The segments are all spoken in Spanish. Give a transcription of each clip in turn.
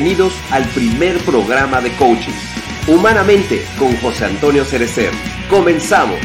Bienvenidos al primer programa de coaching, Humanamente, con José Antonio Cerecer. Comenzamos.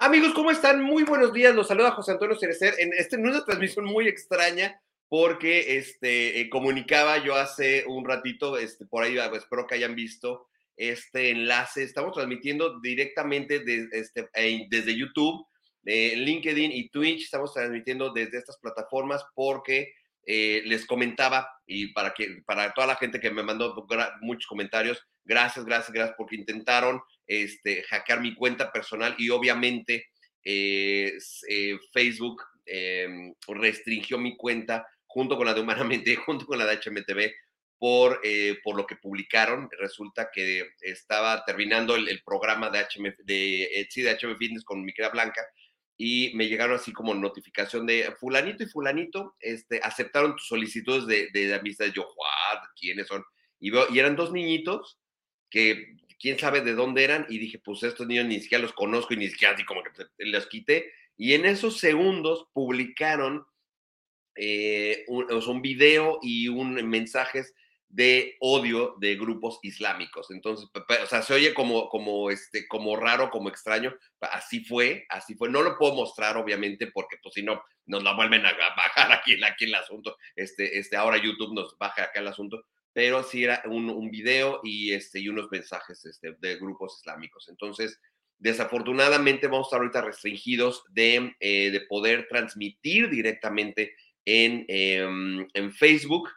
Amigos, ¿cómo están? Muy buenos días. Los saluda José Antonio Cerecer en, este, en una transmisión muy extraña porque este, eh, comunicaba yo hace un ratito, este, por ahí pues, espero que hayan visto este enlace. Estamos transmitiendo directamente este, desde YouTube eh, LinkedIn y Twitch. Estamos transmitiendo desde estas plataformas porque eh, les comentaba y para, que, para toda la gente que me mandó muchos comentarios, gracias, gracias, gracias porque intentaron este, hackear mi cuenta personal y obviamente eh, Facebook em, restringió mi cuenta junto con la de Humanamente, junto con la de HMTV, por, por lo que publicaron. Resulta que estaba terminando el, programa de HM, de, sí, de HM Fitness con mi querida Blanca y me llegaron así como notificación de fulanito y fulanito este, aceptaron tus solicitudes de, de amistad. Yo, ¿what? ¿Quiénes son? Y, eran dos niñitos que quién sabe de dónde eran y dije, pues estos niños ni siquiera los conozco y ni siquiera así como que los quité. Y en esos segundos publicaron eh, un, un, video y un mensajes de odio de grupos islámicos. Entonces, o sea, se oye como, como, este, como raro, como extraño. Así fue, así fue. No lo puedo mostrar, obviamente, porque pues si no, nos la vuelven a bajar aquí, aquí el asunto. Este, este, ahora YouTube nos baja acá el asunto. Pero sí era un, un video y, este, y unos mensajes este, de grupos islámicos. Entonces, desafortunadamente vamos a estar ahorita restringidos de, eh, de poder transmitir directamente en, em, en Facebook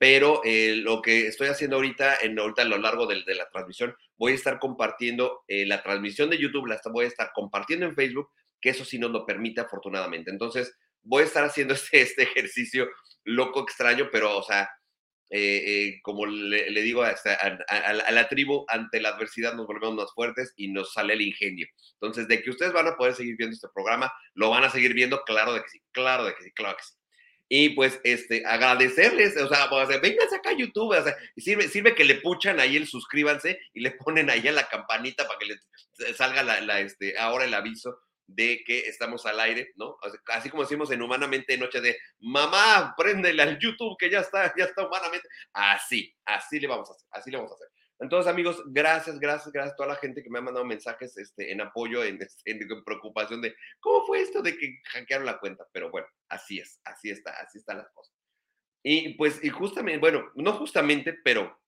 pero eh, lo que estoy haciendo ahorita, en, ahorita a lo largo de, la transmisión, voy a estar compartiendo eh, la transmisión de YouTube, la voy a estar compartiendo en Facebook, que eso sí nos lo permite afortunadamente. Entonces, voy a estar haciendo este, este ejercicio loco, extraño, pero, o sea, eh, como le, digo a, a, la tribu, ante la adversidad nos volvemos más fuertes y nos sale el ingenio. Entonces, de que ustedes van a poder seguir viendo este programa, lo van a seguir viendo, claro de que sí, claro de que sí, claro que sí y pues este, agradecerles, o sea, pues, acá a YouTube, o sea, sirve, sirve que le puchan ahí el suscríbanse y le ponen ahí a la campanita para que les salga la, este, ahora el aviso de que estamos al aire, ¿no? Así como decimos en Humanamente Noche de, mamá, préndele al YouTube que ya está, ya está humanamente. Así, así le vamos a hacer, así le vamos a hacer. Entonces, amigos, gracias, gracias, gracias a toda la gente que me ha mandado mensajes este, en apoyo, en, este, en, preocupación de cómo fue esto de que hackearon la cuenta. Pero bueno, así es, así está, así están las cosas. Y pues, y justamente, bueno, no justamente, pero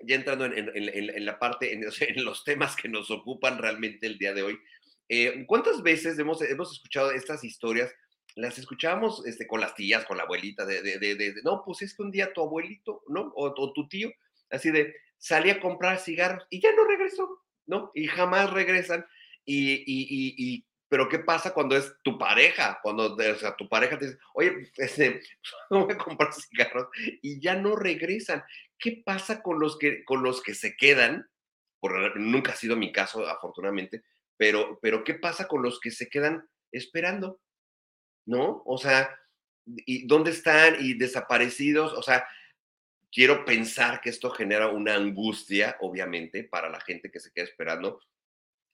ya entrando en, en la parte, en, los temas que nos ocupan realmente el día de hoy, eh, ¿cuántas veces hemos, hemos escuchado estas historias? Las escuchábamos este, con las tías, con la abuelita, de, de, de, no, pues es que un día tu abuelito, ¿no? O, o tu tío, así de, salí a comprar cigarros y ya no regresó, ¿no? Y jamás regresan. Y, y, y, pero ¿qué pasa cuando es tu pareja? Cuando, o sea, tu pareja te dice, oye, este, no voy a comprar cigarros y ya no regresan. ¿Qué pasa con los que, con los que se quedan? Por, nunca ha sido mi caso, afortunadamente, pero, pero ¿qué pasa con los que se quedan esperando? ¿No? O sea, ¿y dónde están? Y desaparecidos, o sea, Quiero pensar que esto genera una angustia, obviamente, para la gente que se queda esperando.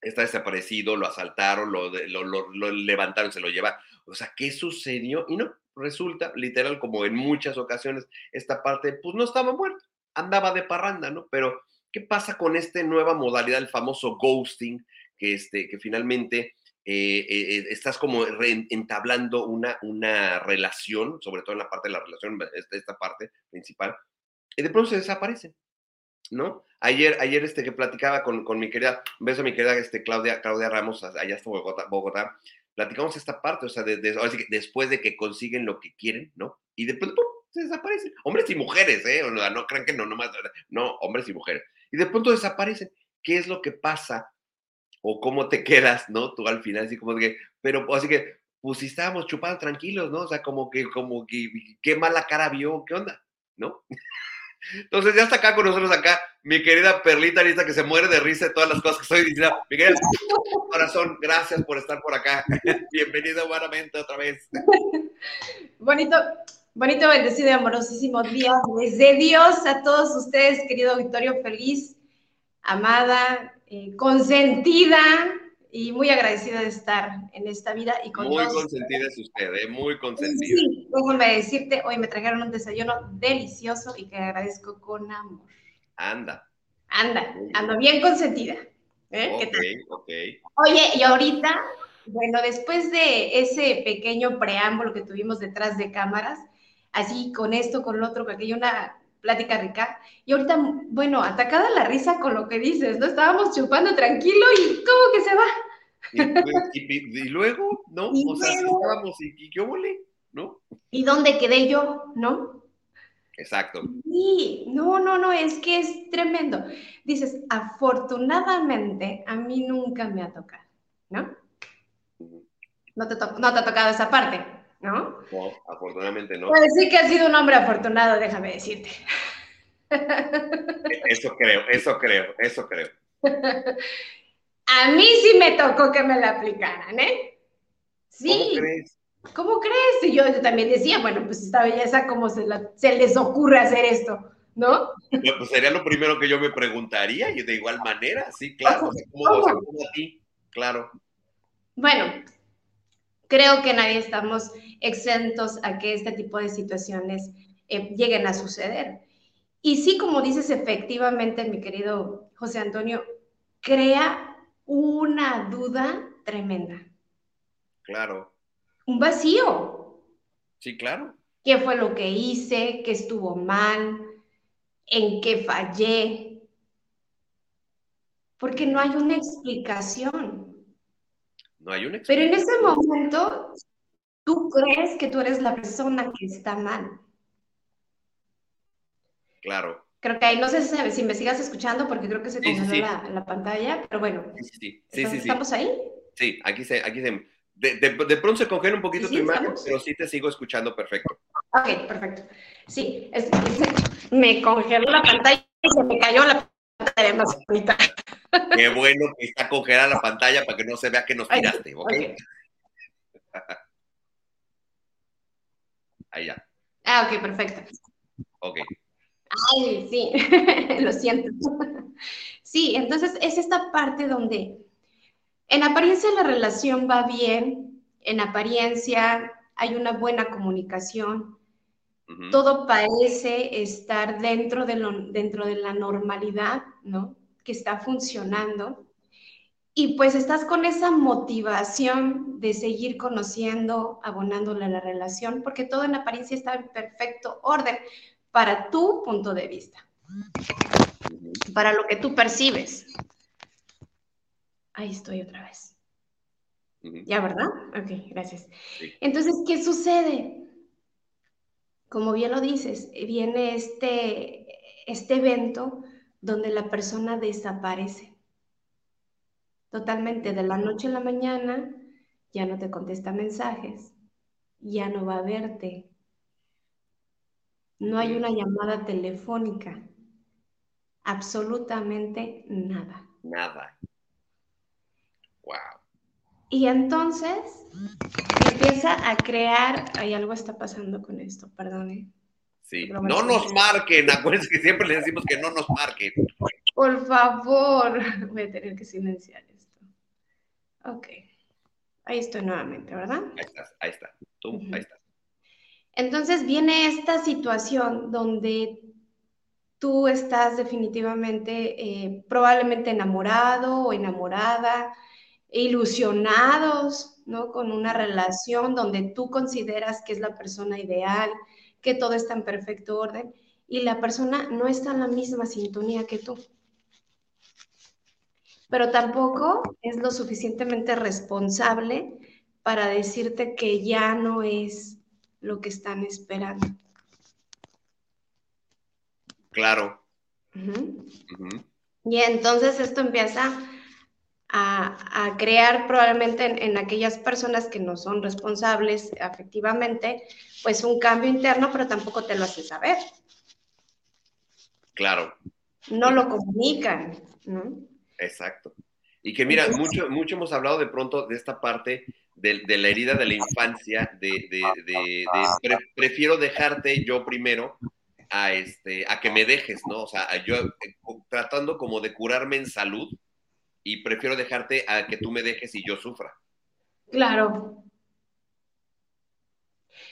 Está desaparecido, lo asaltaron, lo, lo, levantaron, se lo lleva. O sea, ¿qué sucedió? Y no, resulta, literal, como en muchas ocasiones, esta parte, pues no estaba muerto, andaba de parranda, ¿no? Pero, ¿qué pasa con esta nueva modalidad, el famoso ghosting, que, este, que finalmente eh, eh, eh, estás como entablando una, una relación, sobre todo en la parte de la relación, esta, esta parte principal, y de pronto se desaparecen, ¿no? Ayer, ayer este, que platicaba con, con mi querida, un beso a mi querida este, Claudia, Claudia Ramos, allá hasta Bogotá, Bogotá platicamos esta parte, o sea, de, después de que consiguen lo que quieren, ¿no? Y de pronto se desaparecen. Hombres y mujeres, ¿eh? No, no crean que no, nomás, no, hombres y mujeres. Y de pronto desaparecen. ¿Qué es lo que pasa? O cómo te quedas, ¿no? Tú al final, así como que, pero así que, pues si estábamos chupando tranquilos, ¿no? O sea, como que, como que, qué mala cara vio, ¿qué onda? ¿No? Entonces ya está acá con nosotros acá mi querida Perlita lista que se muere de risa de todas las cosas que estoy diciendo. Miguel, corazón, gracias por estar por acá. Bienvenido humanamente otra vez. Bonito, bonito, bendecido y amorosísimo día desde Dios a todos ustedes, querido auditorio feliz, amada, eh, consentida y muy agradecida de estar en esta vida y con Muy consentida es usted, ¿eh? muy consentida. Sí, déjame decirte, hoy me trajeron un desayuno delicioso y que agradezco con amor. Anda. Anda, ando bien consentida. ¿eh? Ok, ok. Oye, y ahorita, bueno, después de ese pequeño preámbulo que tuvimos detrás de cámaras, así con esto, con lo otro, porque hay una plática rica. Y ahorita, bueno, atacada la risa con lo que dices, ¿no? Estábamos chupando tranquilo y ¿cómo que se va? Y, luego, ¿no? o sea, estábamos y, qué volé, ¿no? ¿Y dónde quedé yo, no? Exacto. Sí, no, no, no, es que es tremendo. Dices, afortunadamente a mí nunca me ha tocado, ¿no? No te, no te ha tocado esa parte. ¿no? No, afortunadamente no. Pues sí que has sido un hombre afortunado, déjame decirte. Eso creo, eso creo, eso creo. A mí sí me tocó que me la aplicaran, ¿eh? Sí. ¿Cómo crees? ¿Cómo crees? Y yo, también decía, bueno, pues esta belleza, ¿cómo se, se les ocurre hacer esto? ¿No? Pues sería lo primero que yo me preguntaría y de igual manera, sí, claro. ¿Cómo, ¿Cómo? a ti? Claro. Bueno, creo que nadie estamos exentos a que este tipo de situaciones eh, lleguen a suceder. Y sí, como dices, efectivamente, mi querido José Antonio, crea una duda tremenda. Claro. Un vacío. Sí, claro. ¿Qué fue lo que hice? ¿Qué estuvo mal? ¿En qué fallé? Porque no hay una explicación. No hay una Pero en ese momento, tú crees que tú eres la persona que está mal. Claro. Creo que ahí, no sé si, me sigas escuchando porque creo que se congeló La, pantalla, pero bueno. Sí, sí, sí. ¿Estamos ahí? Sí, aquí se, aquí se, de, de, pronto se congela un poquito tu imagen, pero sí te sigo escuchando perfecto. Ok, perfecto. Sí, es, me congeló la pantalla y se me cayó la pantalla más ahorita. Qué bueno que está congelada la pantalla para que no se vea que nos tiraste, ¿ok? Ahí ya. Ah, ok, perfecto. Ok. Ay, sí, lo siento. Sí, entonces es esta parte donde en apariencia la relación va bien, en apariencia hay una buena comunicación, todo parece estar dentro de, lo, dentro de la normalidad, ¿no? que está funcionando. Y pues estás con esa motivación de seguir conociendo, abonándole a la relación, porque todo en apariencia está en perfecto orden para tu punto de vista, para lo que tú percibes. Ahí estoy otra vez. ¿Ya, verdad? Ok, gracias. Entonces, ¿qué sucede? Como bien lo dices, viene este, este evento donde la persona desaparece. Totalmente, de la noche a la mañana ya no te contesta mensajes, ya no va a verte. No hay una llamada telefónica, absolutamente nada. Nada. Wow. Y entonces empieza a crear, hay algo está pasando con esto, perdone. Sí. No nos marquen, acuérdense que siempre les decimos que no nos marquen. Por favor, voy a tener que silenciar esto. Ok. Ahí estoy nuevamente, ¿verdad? Ahí estás, ahí está. Tú, ahí estás. Entonces viene esta situación donde tú estás definitivamente, eh, probablemente enamorado o enamorada, ilusionados, ¿no? Con una relación donde tú consideras que es la persona ideal, que todo está en perfecto orden y la persona no está en la misma sintonía que tú. Pero tampoco es lo suficientemente responsable para decirte que ya no es lo que están esperando. Claro. Y entonces esto empieza a, crear probablemente en, aquellas personas que no son responsables afectivamente, pues un cambio interno, pero tampoco te lo hace saber. Claro. No lo comunican, ¿no? Exacto. Y que mira, mucho, mucho hemos hablado de pronto de esta parte de, la herida de la infancia, de, prefiero dejarte yo primero a, este, a que me dejes, ¿no? O sea, yo eh, tratando como de curarme en salud, y prefiero dejarte a que tú me dejes y yo sufra. Claro.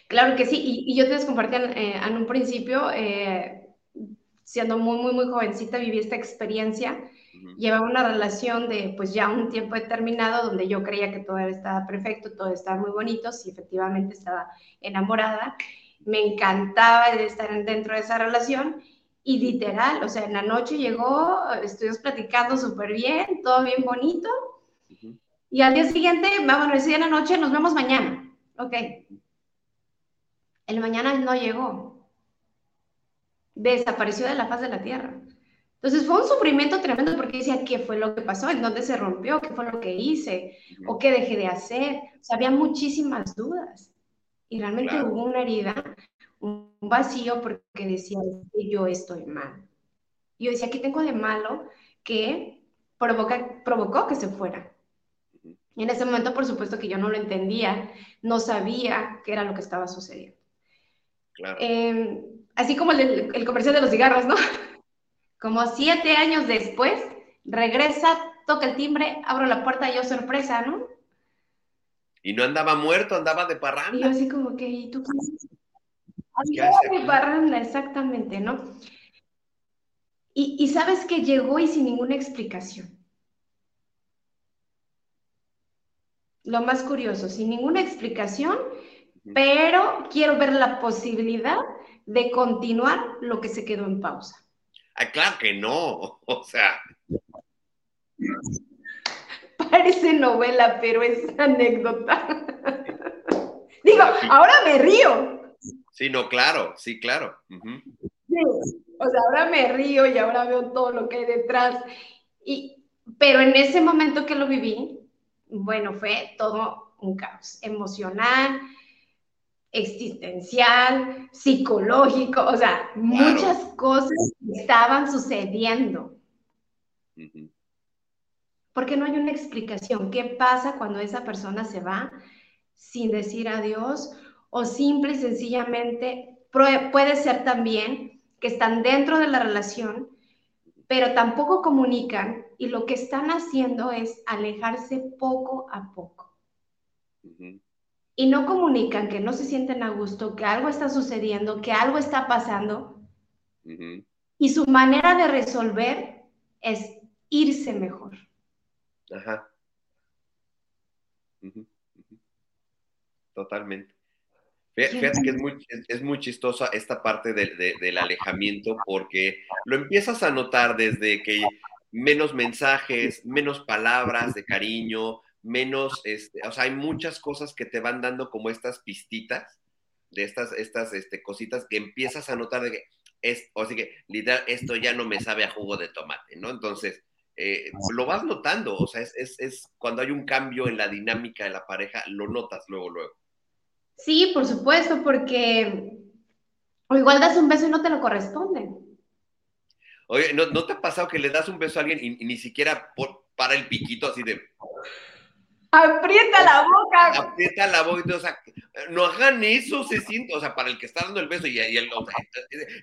Claro que sí, y, yo te les compartí en, un principio, eh, siendo muy, muy, muy jovencita, viví esta experiencia. Llevaba una relación de pues ya un tiempo determinado donde yo creía que todo estaba perfecto, todo estaba muy bonito, sí, efectivamente estaba enamorada. Me encantaba de estar dentro de esa relación y literal, o sea, en la noche llegó, estuvimos platicando súper bien, todo bien bonito. Y al día siguiente, vamos, a decir en la noche, nos vemos mañana. Ok. El mañana no llegó. Desapareció de la faz de la tierra. Entonces fue un sufrimiento tremendo porque decía, ¿qué fue lo que pasó? ¿En dónde se rompió? ¿Qué fue lo que hice? ¿O qué dejé de hacer? O sea, había muchísimas dudas. Y realmente hubo una herida un vacío porque decía yo estoy mal. Yo decía, ¿qué tengo de malo que provoca, provocó que se fuera? Y en ese momento, por supuesto que yo no lo entendía, no sabía qué era lo que estaba sucediendo. Em, así como el, el, comercial de los cigarros, ¿no? Como siete años después, regresa, toca el timbre, abro la puerta y yo sorpresa, ¿no? Y no andaba muerto, andaba de parranda. Y yo así como que, ¿y tú qué de barranda, exactamente, ¿no? Y, sabes que llegó y sin ninguna explicación. Lo más curioso, sin ninguna explicación, pero quiero ver la posibilidad de continuar lo que se quedó en pausa. Ah, claro que no, o sea. Parece novela, pero es anécdota. Digo, ahora me río, Sí, no, claro, sí, claro. Sí, o sea, ahora me río y ahora veo todo lo que hay detrás. Y, pero en ese momento que lo viví, bueno, fue todo un caos emocional, existencial, psicológico, o sea, muchas cosas estaban sucediendo. Porque no hay una explicación. ¿Qué pasa cuando esa persona se va sin decir adiós? o simple y sencillamente puede ser también que están dentro de la relación, pero tampoco comunican y lo que están haciendo es alejarse poco a poco. Y no comunican que no se sienten a gusto, que algo está sucediendo, que algo está pasando. Y su manera de resolver es irse mejor. Ajá. Totalmente. Fíjate que es muy, es muy chistosa esta parte del alejamiento porque lo empiezas a notar desde que menos mensajes, menos palabras de cariño, menos, este, o sea, hay muchas cosas que te van dando como estas pistitas de estas, estas este, cositas que empiezas a notar de que es, o sea que literal, esto ya no me sabe a jugo de tomate, ¿no? Entonces, eh, lo vas notando, o sea, es, es, es cuando hay un cambio en la dinámica de la pareja, lo notas luego, luego. Sí, por supuesto, porque o igual das un beso y no te lo corresponden. Oye, ¿no, te ha pasado que le das un beso a alguien y, ni siquiera para el piquito así de... Aprieta la boca. Aprieta la boca. O sea, no hagan eso, se siente, o sea, para el que está dando el beso y, el,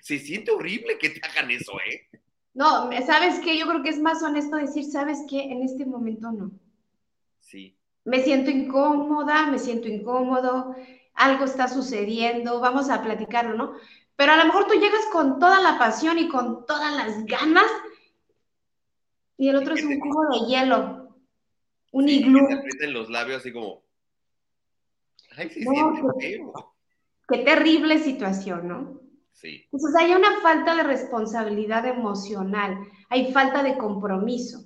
se siente horrible que te hagan eso, ¿eh? No, ¿sabes qué? Yo creo que es más honesto decir, ¿sabes qué? En este momento no. Sí. Me siento incómoda, me siento incómodo, algo está sucediendo, vamos a platicarlo, ¿no? Pero a lo mejor tú llegas con toda la pasión y con todas las ganas y el otro es un cubo de hielo, un iglú. Que te los labios así como... Ay, sí, qué, qué terrible situación, ¿no? Sí. Entonces hay una falta de responsabilidad emocional, hay falta de compromiso.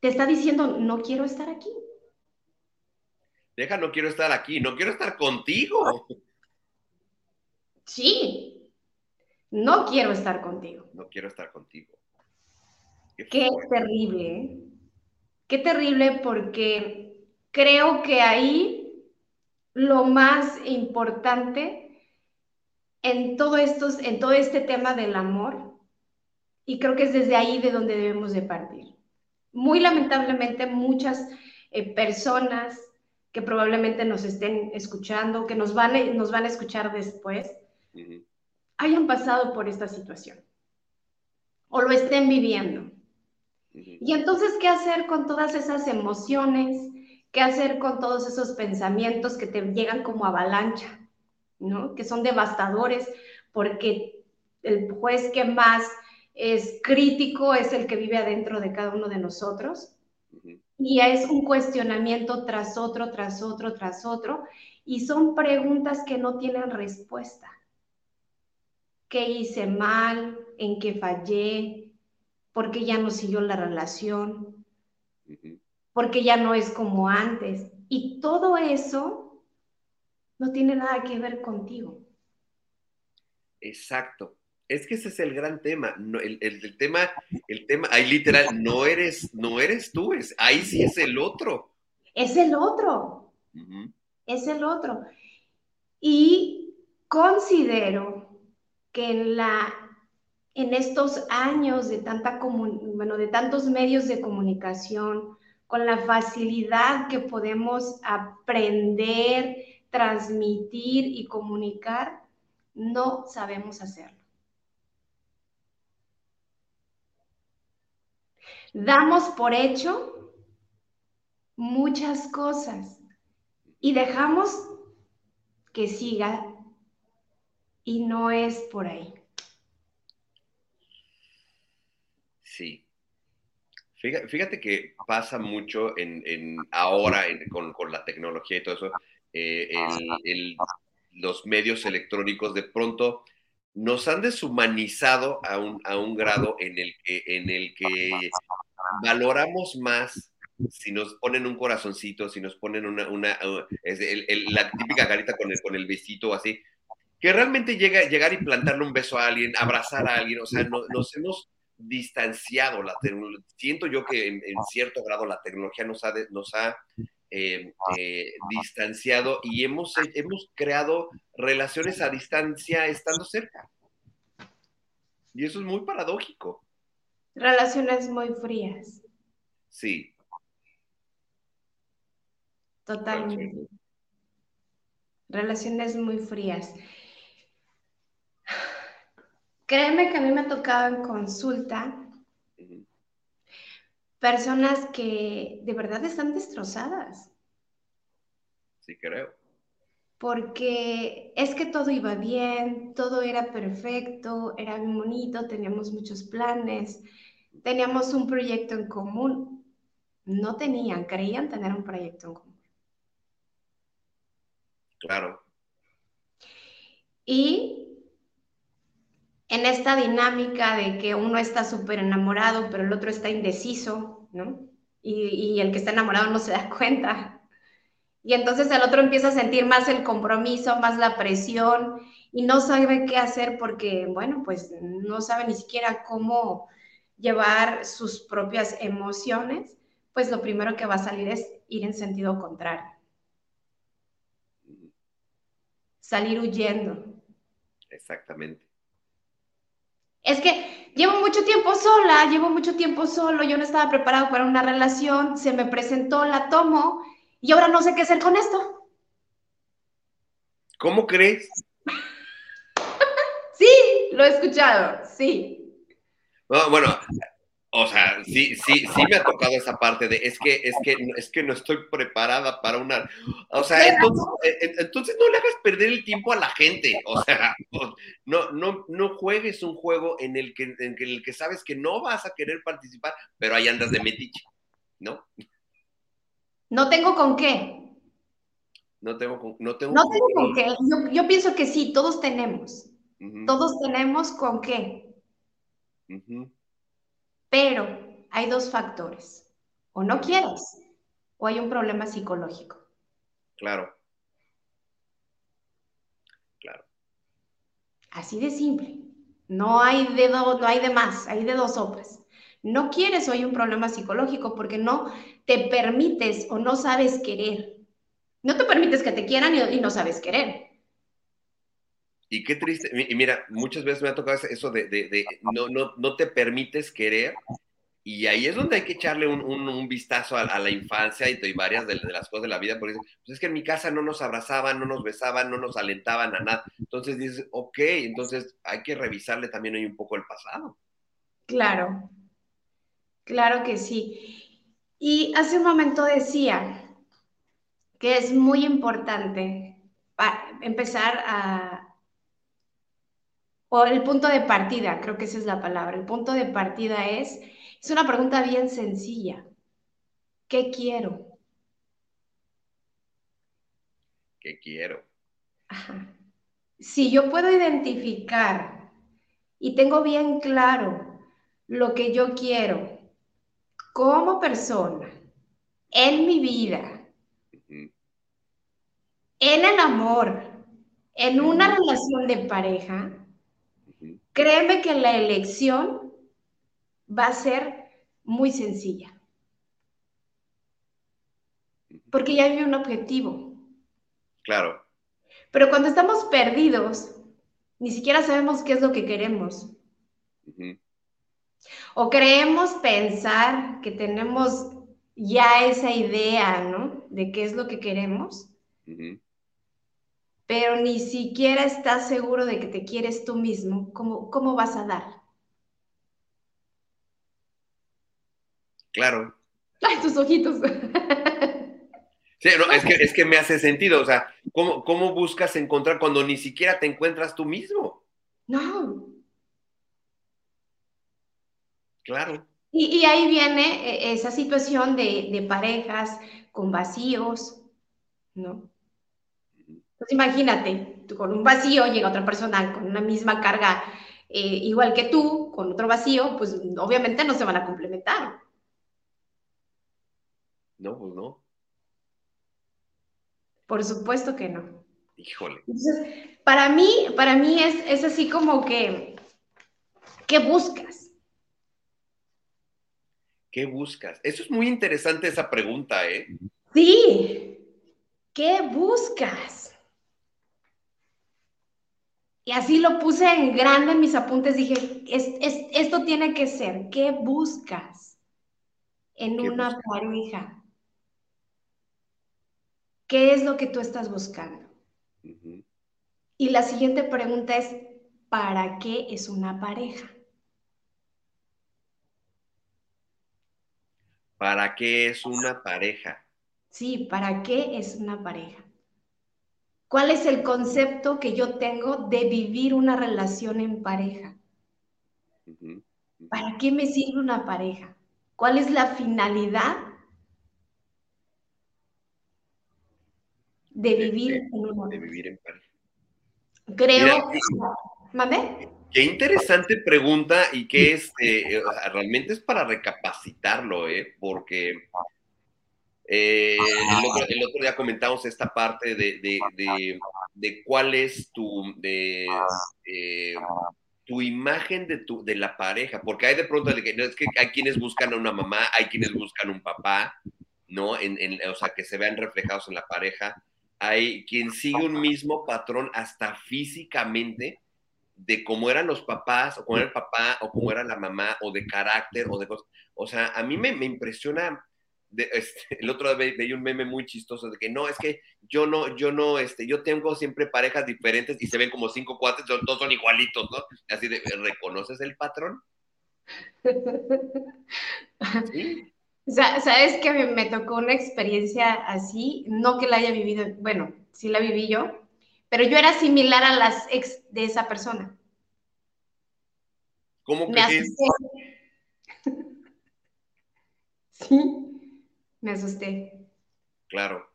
Te está diciendo, no quiero estar aquí deja, no quiero estar aquí, no quiero estar contigo. Sí, no quiero estar contigo. No quiero estar contigo. Qué, terrible, ¿eh? Qué terrible porque creo que ahí lo más importante en todo, estos, en todo este tema del amor, y creo que es desde ahí de donde debemos de partir. Muy lamentablemente muchas eh, personas que probablemente nos estén escuchando, que nos van, a, nos van a escuchar después, hayan pasado por esta situación o lo estén viviendo. Y entonces, ¿qué hacer con todas esas emociones? ¿Qué hacer con todos esos pensamientos que te llegan como avalancha, ¿no? Que son devastadores porque el juez que más es crítico es el que vive adentro de cada uno de nosotros. Y es un cuestionamiento tras otro, tras otro, tras otro. Y son preguntas que no tienen respuesta. ¿Qué hice mal? ¿En qué fallé? ¿Por qué ya no siguió la relación? ¿Por qué ya no es como antes? Y todo eso no tiene nada que ver contigo. Exacto. Es que ese es el gran tema. el, tema, el tema, ahí literal, no eres, no eres tú, es, ahí sí es el otro. Es el otro. Es el otro. Y considero que en la en estos años de tanta bueno, de tantos medios de comunicación, con la facilidad que podemos aprender, transmitir y comunicar, no sabemos hacerlo. Damos por hecho muchas cosas y dejamos que siga y no es por ahí. Sí. Fíjate, que pasa mucho en, ahora con, la tecnología y todo eso, eh, los medios electrónicos de pronto nos han deshumanizado a un, a un grado en el, que, en el que valoramos más si nos ponen un corazoncito, si nos ponen una, una la típica carita con el, con el besito así, que realmente llega, llegar y plantarle un beso a alguien, abrazar a alguien, o sea, nos hemos distanciado. La siento yo que en, cierto grado la tecnología nos ha, nos ha eh, eh, distanciado y hemos, hemos creado relaciones a distancia estando cerca. Y eso es muy paradójico. Relaciones muy frías. Sí. Totalmente. Relaciones muy frías. Créeme que a mí me ha tocado en consulta personas que de verdad están destrozadas. Sí, creo. Porque es que todo iba bien, todo era perfecto, era bien bonito, teníamos muchos planes, teníamos un proyecto en común. No tenían, creían tener un proyecto en común. Claro. Y en esta dinámica de que uno está súper enamorado, pero el otro está indeciso, ¿no? Y, el que está enamorado no se da cuenta. Y entonces el otro empieza a sentir más el compromiso, más la presión y no sabe qué hacer porque, bueno, pues no sabe ni siquiera cómo llevar sus propias emociones, pues lo primero que va a salir es ir en sentido contrario. Salir huyendo. Exactamente es que llevo mucho tiempo sola, llevo mucho tiempo solo, yo no estaba preparado para una relación, se me presentó, la tomo y ahora no sé qué hacer con esto. ¿Cómo crees? sí, lo he escuchado, sí. bueno, o sea, sí, sí, sí me ha tocado esa parte de es que, es que, es que no estoy preparada para una. O sea, entonces, eh, entonces, no le hagas perder el tiempo a la gente. O sea, no, no, no juegues un juego en el que, en el que sabes que no vas a querer participar, pero ahí andas de metiche, ¿no? No tengo con qué. No tengo con, no tengo, no tengo con, qué. Yo, pienso que sí, todos tenemos. Todos tenemos con qué. Pero hay dos factores. O no quieres, o hay un problema psicológico. Claro. Claro. Así de simple. No hay de, no hay de más, hay de dos sopas. No quieres o hay un problema psicológico porque no te permites o no sabes querer. No te permites que te quieran y, no sabes querer. Y qué triste, y mira, muchas veces me ha tocado eso de, no, no, no, te permites querer, y ahí es donde hay que echarle un, un, vistazo a, la infancia y, varias de, las cosas de la vida, porque pues es que en mi casa no nos abrazaban, no nos besaban, no nos alentaban a nada. Entonces dices, ok, entonces hay que revisarle también ahí un poco el pasado. Claro, Claro que sí. Y hace un momento decía que es muy importante empezar a, o el punto de partida, creo que esa es la palabra. El punto de partida es, es una pregunta bien sencilla. ¿Qué quiero? ¿Qué quiero? Si yo puedo identificar y tengo bien claro lo que yo quiero como persona, en mi vida, en el amor, en una relación de pareja, créeme que la elección va a ser muy sencilla. Porque ya hay un objetivo. Claro. Pero cuando estamos perdidos, ni siquiera sabemos qué es lo que queremos. O creemos pensar que tenemos ya esa idea, ¿no? De qué es lo que queremos, pero ni siquiera estás seguro de que te quieres tú mismo, ¿cómo, cómo vas a dar? Claro. Ay, tus ojitos. Sí, no, es que, es que me hace sentido, o sea, ¿cómo, ¿cómo buscas encontrar cuando ni siquiera te encuentras tú mismo? No, Claro. Y, ahí viene eh, esa situación de, parejas con vacíos, ¿no? Pues imagínate, tú con un vacío llega otra persona con una misma carga eh, igual que tú, con otro vacío, pues obviamente no se van a complementar. No, pues no. Por supuesto que no. Híjole. Entonces, para mí, para mí es, es así como que, ¿qué buscas? ¿Qué buscas? Eso es muy interesante esa pregunta, ¿eh? Sí. ¿Qué buscas? Y así lo puse en grande en mis apuntes. Dije, esto tiene que ser. ¿Qué buscas en una pareja? ¿Qué es lo que tú estás buscando? Y la siguiente pregunta es, ¿para qué es una pareja? ¿Para qué es una pareja? Sí, ¿para qué es una pareja? ¿Cuál es el concepto que yo tengo de vivir una relación en pareja? ¿Para qué me sirve una pareja? ¿Cuál es la finalidad de vivir, en, una... de vivir en pareja? Creo. ¿Mande? Qué interesante pregunta y que es, este, realmente es para recapacitarlo, ¿eh? porque eh, el, otro, día comentamos esta parte de, cuál es tu, de, eh, tu imagen de, tu, de la pareja, porque hay de pronto, que, es que hay quienes buscan a una mamá, hay quienes buscan un papá, ¿no? En, o sea, que se vean reflejados en la pareja. Hay quien sigue un mismo patrón hasta físicamente, de cómo eran los papás, o cómo era el papá, o cómo era la mamá, o de carácter, o de cosas. O sea, a mí me, impresiona. Este, el otro día veía un meme muy chistoso de que no, es que yo no, yo no, este, yo tengo siempre parejas diferentes y se ven como cinco cuates, todos son igualitos, ¿no? Así de, ¿reconoces el patrón? Sabes que me tocó una experiencia así, no que la haya vivido, bueno, sí la viví yo, pero yo era similar a las ex de esa persona. ¿Cómo me asusté. sí, me asusté. Claro.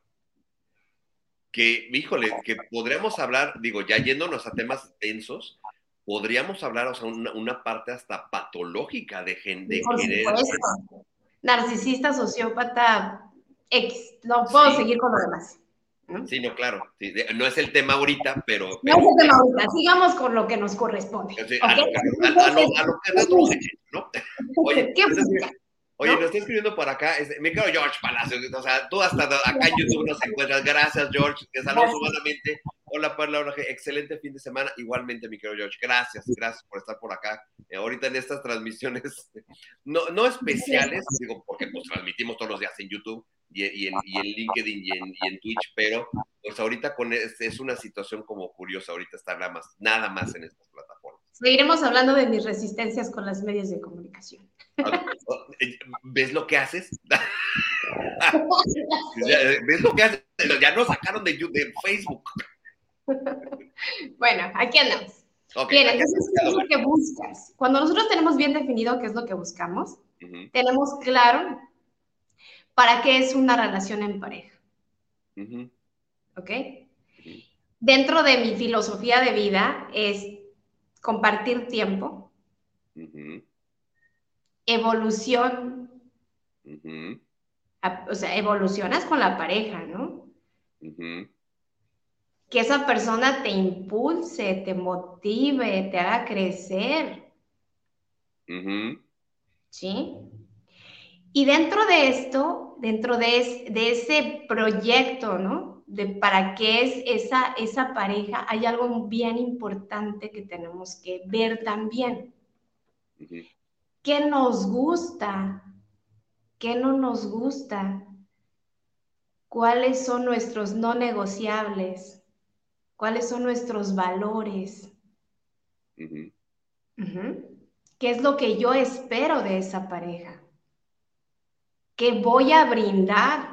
Que, híjole, que podríamos hablar, digo, ya yéndonos a temas densos, podríamos hablar, o sea, una, parte hasta patológica de gente. Por Narcisista, sociópata, X. No puedo seguir con lo demás. Sí, no, claro. no es el tema ahorita, pero. No es el tema ahorita. Sigamos con lo que nos corresponde. a, lo, que es ¿no? Oye, ¿Qué Oye, nos está escribiendo por acá, es, mi querido George Palacio, o sea, tú hasta acá en YouTube nos encuentras. Gracias, George, te saludos humanamente. Hola, Perla, excelente fin de semana. Igualmente, mi querido George, gracias, gracias por estar por acá. Eh, ahorita en estas transmisiones, no, no especiales, digo, porque pues transmitimos todos los días en YouTube, y, en, LinkedIn y en, Twitch, pero pues ahorita con es, es, una situación como curiosa ahorita estar nada más, nada más en estas plataformas. Seguiremos hablando de mis resistencias con las medios de comunicación. ¿Ves lo que haces? ¿Ves lo que haces? Ya nos sacaron de, de Facebook. Bueno, aquí andamos. bien, entonces, ¿qué es lo que buscas? Cuando nosotros tenemos bien definido qué es lo que buscamos, tenemos claro para qué es una relación en pareja. ¿Ok? Dentro de mi filosofía de vida es compartir tiempo, evolución, o sea, evolucionas con la pareja, ¿no? Que esa persona te impulse, te motive, te haga crecer. ¿Sí? Y dentro de esto, dentro de, de ese proyecto, ¿no? De para qué es esa, esa pareja, hay algo bien importante que tenemos que ver también. ¿Qué nos gusta? ¿Qué no nos gusta? ¿Cuáles son nuestros no negociables? ¿Cuáles son nuestros valores? ¿Qué es lo que yo espero de esa pareja? ¿Qué voy a brindar?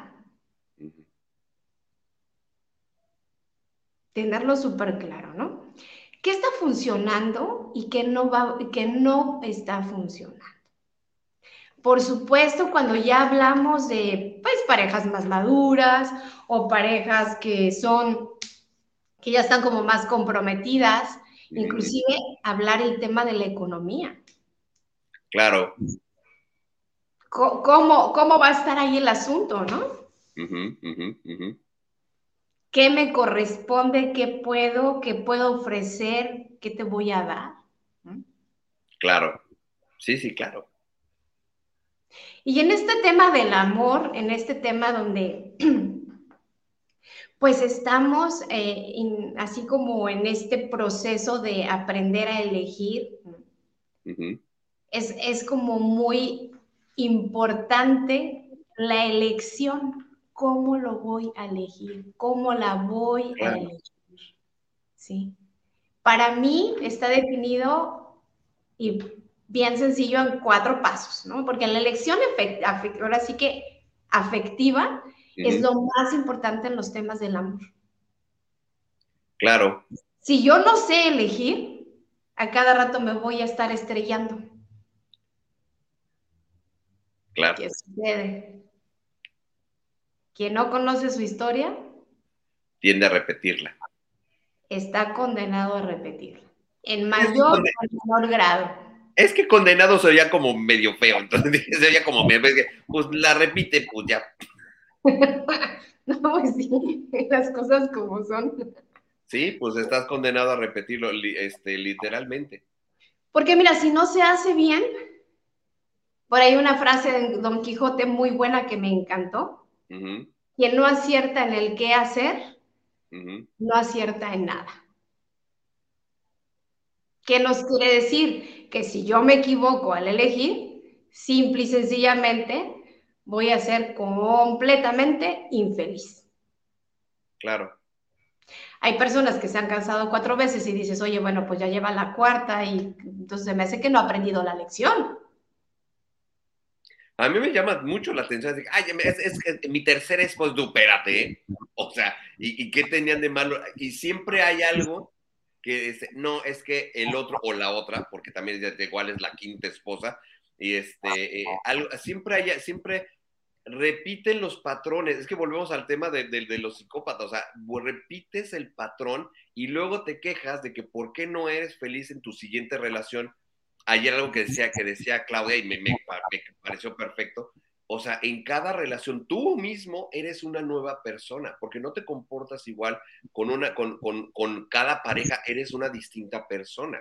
Tenerlo súper claro, ¿no? ¿Qué está funcionando y qué no, va, qué no está funcionando? Por supuesto, cuando ya hablamos de pues, parejas más maduras o parejas que son, que ya están como más comprometidas, inclusive hablar el tema de la economía. Claro. ¿Cómo, cómo va a estar ahí el asunto, no? ¿Qué me corresponde? ¿Qué puedo? ¿Qué puedo ofrecer? ¿Qué te voy a dar? Claro, sí, sí, claro. Y en este tema del amor, en este tema donde pues estamos eh, así como en este proceso de aprender a elegir, es, es como muy importante la elección cómo lo voy a elegir, cómo la voy a elegir. ¿Sí? Para mí está definido y bien sencillo en cuatro pasos, ¿no? Porque la elección ahora sí que afectiva es lo más importante en los temas del amor. Claro. Si yo no sé elegir, a cada rato me voy a estar estrellando. Claro. ¿Qué sucede? Quien no conoce su historia tiende a repetirla. Está condenado a repetirla. En mayor o menor grado. Es que condenado sería como medio feo, entonces sería como, pues la repite, pues ya. no, pues sí, las cosas como son. Sí, pues estás condenado a repetirlo este, literalmente. Porque mira, si no se hace bien, por ahí una frase de Don Quijote muy buena que me encantó, quien no acierta en el qué hacer, no acierta en nada. ¿Qué nos quiere decir? Que si yo me equivoco al elegir, simple y sencillamente voy a ser completamente infeliz. Claro. Hay personas que se han cansado cuatro veces y dices, oye, bueno, pues ya lleva la cuarta y entonces me hace que no ha aprendido la lección. A mí me llama mucho la atención. Ay, es, que mi tercera esposa, espérate, ¿eh? O sea, ¿y, qué tenían de malo? Y siempre hay algo que no, es que el otro o la otra, porque también es igual es la quinta esposa, y este, eh, siempre hay, siempre repiten los patrones. Es que volvemos al tema de, de, los psicópatas, o sea, repites el patrón y luego te quejas de que por qué no eres feliz en tu siguiente relación ayer algo que decía, que decía Claudia y me, pareció perfecto. O sea, en cada relación tú mismo eres una nueva persona, porque no te comportas igual con, una, con, con, cada pareja, eres una distinta persona.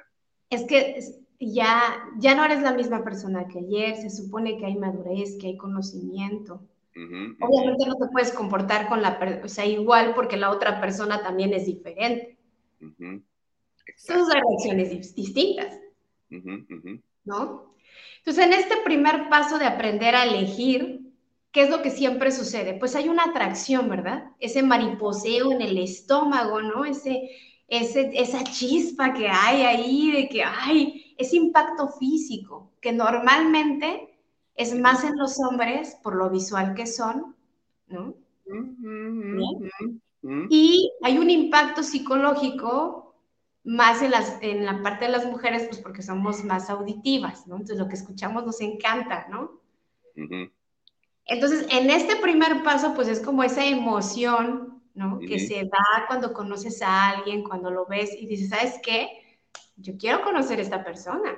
Es que ya, ya no eres la misma persona que ayer, se supone que hay madurez, que hay conocimiento. Obviamente no te puedes comportar con la, o sea, igual porque la otra persona también es diferente. Son reacciones distintas. ¿No? Entonces, en este primer paso de aprender a elegir, ¿qué es lo que siempre sucede? Pues hay una atracción, ¿verdad? Ese mariposeo en el estómago, ¿no? Ese, ese, esa chispa que hay ahí, de que hay ese impacto físico, que normalmente es más en los hombres por lo visual que son, ¿no? Y hay un impacto psicológico más en, las, en la parte de las mujeres, pues porque somos más auditivas, ¿no? Entonces lo que escuchamos nos encanta, ¿no? Entonces, en este primer paso, pues es como esa emoción, ¿no? Que se da cuando conoces a alguien, cuando lo ves y dices, ¿sabes qué? Yo quiero conocer a esta persona.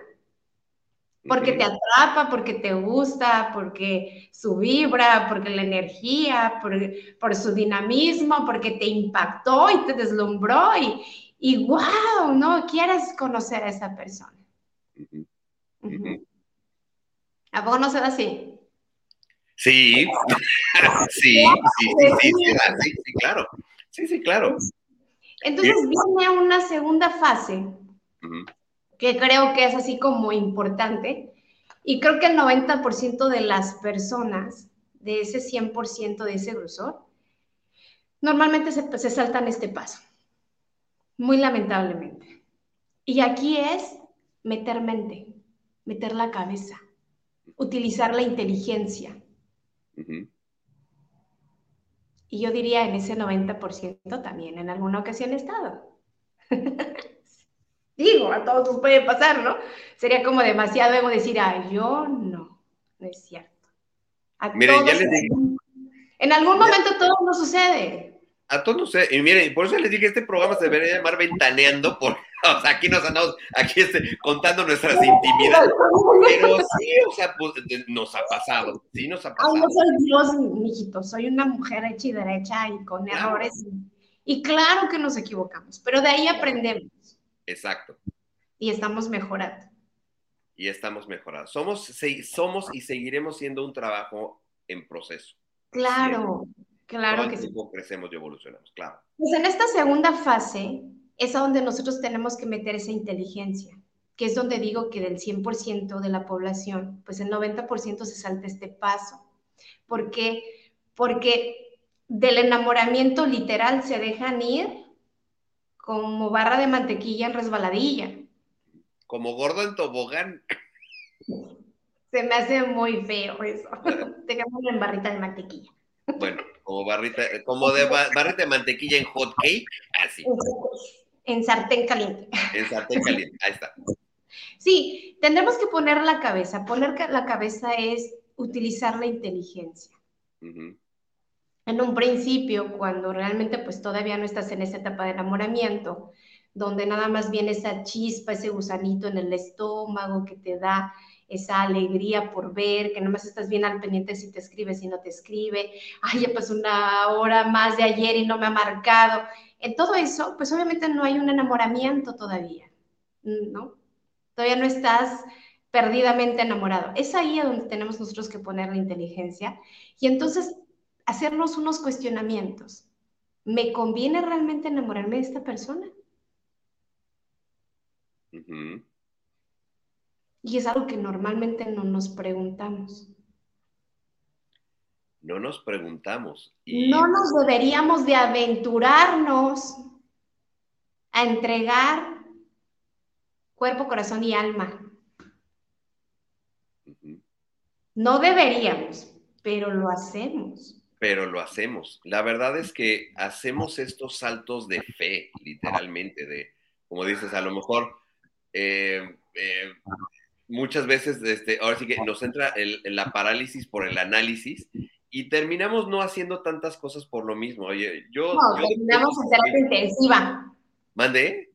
Porque te atrapa, porque te gusta, porque su vibra, porque la energía, por, por su dinamismo, porque te impactó y te deslumbró y, y wow, ¿no? Quieres conocer a esa persona. ¿A poco no se da así? Sí, sí, sí, sí, sí, sí, claro. Sí, sí, claro. Entonces viene una segunda fase que creo que es así como importante. Y creo que el 90% de las personas, de ese 100% de ese grosor, normalmente se, se saltan este paso, muy lamentablemente. Y aquí es meter mente, meter la cabeza, utilizar la inteligencia. Y yo diría en ese 90% también en alguna ocasión he estado. Digo, a todos nos puede pasar, ¿no? Sería como demasiado ego decir, ay, yo no, no es cierto. Miren, ya les digo. En algún momento todo nos sucede. A todos nos sucede. Y miren, por eso les dije, este programa se debería llamar Ventaneando, porque o sea, aquí nos andamos, aquí este, contando nuestras intimidades. Pero sí, o sea, pues, nos ha pasado, sí nos ha pasado. Ay, no soy Dios, mijito, soy una mujer hecha y derecha y con errores. y claro que nos equivocamos, pero de ahí aprendemos. Exacto. Y estamos mejorando. Y estamos mejorando. Somos, somos y seguiremos siendo un trabajo en proceso. Claro, claro que sí. crecemos y evolucionamos, claro. Pues en esta segunda fase es a donde nosotros tenemos que meter esa inteligencia, que es donde digo que del 100% de la población, pues el 90% se salta este paso. ¿Por qué? Porque del enamoramiento literal se dejan ir como barra de mantequilla en resbaladilla. Como gordo en tobogán. Se me hace muy feo eso. Dejémoslo en barrita de mantequilla. Bueno, como barrita, como de barrita de mantequilla en hot cake, así. En sartén caliente. En sartén caliente, ahí está. Sí, tendremos que poner la cabeza. Poner la cabeza es utilizar la inteligencia en un principio, cuando realmente pues todavía no estás en esa etapa de enamoramiento, donde nada más viene esa chispa, ese gusanito en el estómago que te da esa alegría por ver, que nada más estás bien al pendiente si te escribe, si no te escribe, ay, ya pasó una hora más de ayer y no me ha marcado. En todo eso, pues obviamente no hay un enamoramiento todavía, ¿no? Todavía no estás perdidamente enamorado. Es ahí a donde tenemos nosotros que poner la inteligencia. Y entonces hacernos unos cuestionamientos. ¿Me conviene realmente enamorarme de esta persona? Y es algo que normalmente no nos preguntamos. No nos preguntamos. No nos deberíamos de aventurarnos a entregar cuerpo, corazón y alma. No deberíamos, pero lo hacemos pero lo hacemos. La verdad es que hacemos estos saltos de fe, literalmente, de, como dices, a lo mejor eh, eh, muchas veces, este, ahora sí que nos entra la parálisis por el análisis y terminamos no haciendo tantas cosas por lo mismo. Oye, yo... No, terminamos en terapia intensiva. ¿Mande?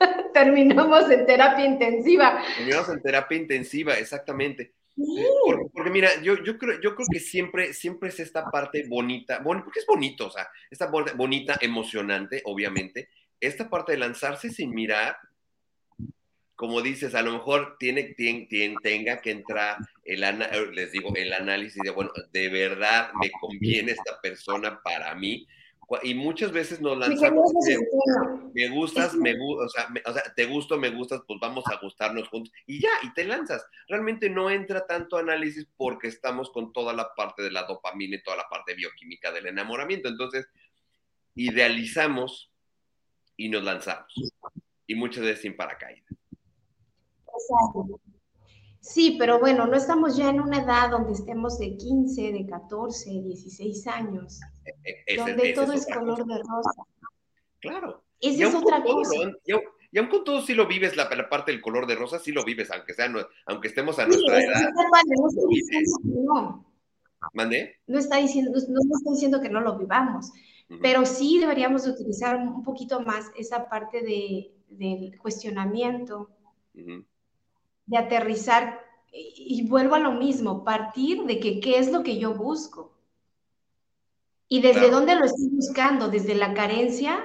terminamos en terapia intensiva. Terminamos en terapia intensiva, exactamente. Porque, mira, yo, yo, creo, yo creo que siempre, siempre es esta parte bonita, bueno, porque es bonito, o sea, esta parte bonita, emocionante, obviamente, esta parte de lanzarse sin mirar, como dices, a lo mejor tiene, tiene, tenga que entrar el, les digo, el análisis de, bueno, de verdad me conviene esta persona para mí, y muchas veces nos lanzamos me gustas, me, o sea, o sea, te gusto, me gustas, pues vamos a gustarnos juntos y ya, y te lanzas. Realmente no entra tanto análisis porque estamos con toda la parte de la dopamina y toda la parte bioquímica del enamoramiento. Entonces, idealizamos y nos lanzamos. Y muchas veces sin paracaídas. Sí, pero bueno, no estamos ya en una edad donde estemos de 15, de 14, 16 años, e, e, donde todo es, color de rosa. Claro. Esa es otra cosa. y, aún con todo, si lo vives, la, parte del color de rosa, sí lo vives, aunque, sea, aunque estemos a nuestra edad. No, ¿Mandé? No está diciendo, no, está diciendo que no lo vivamos, pero sí deberíamos de utilizar un poquito más esa parte de, del cuestionamiento, de aterrizar, y, vuelvo a lo mismo, partir de que qué es lo que yo busco. ¿Y desde dónde lo estoy buscando? ¿Desde la carencia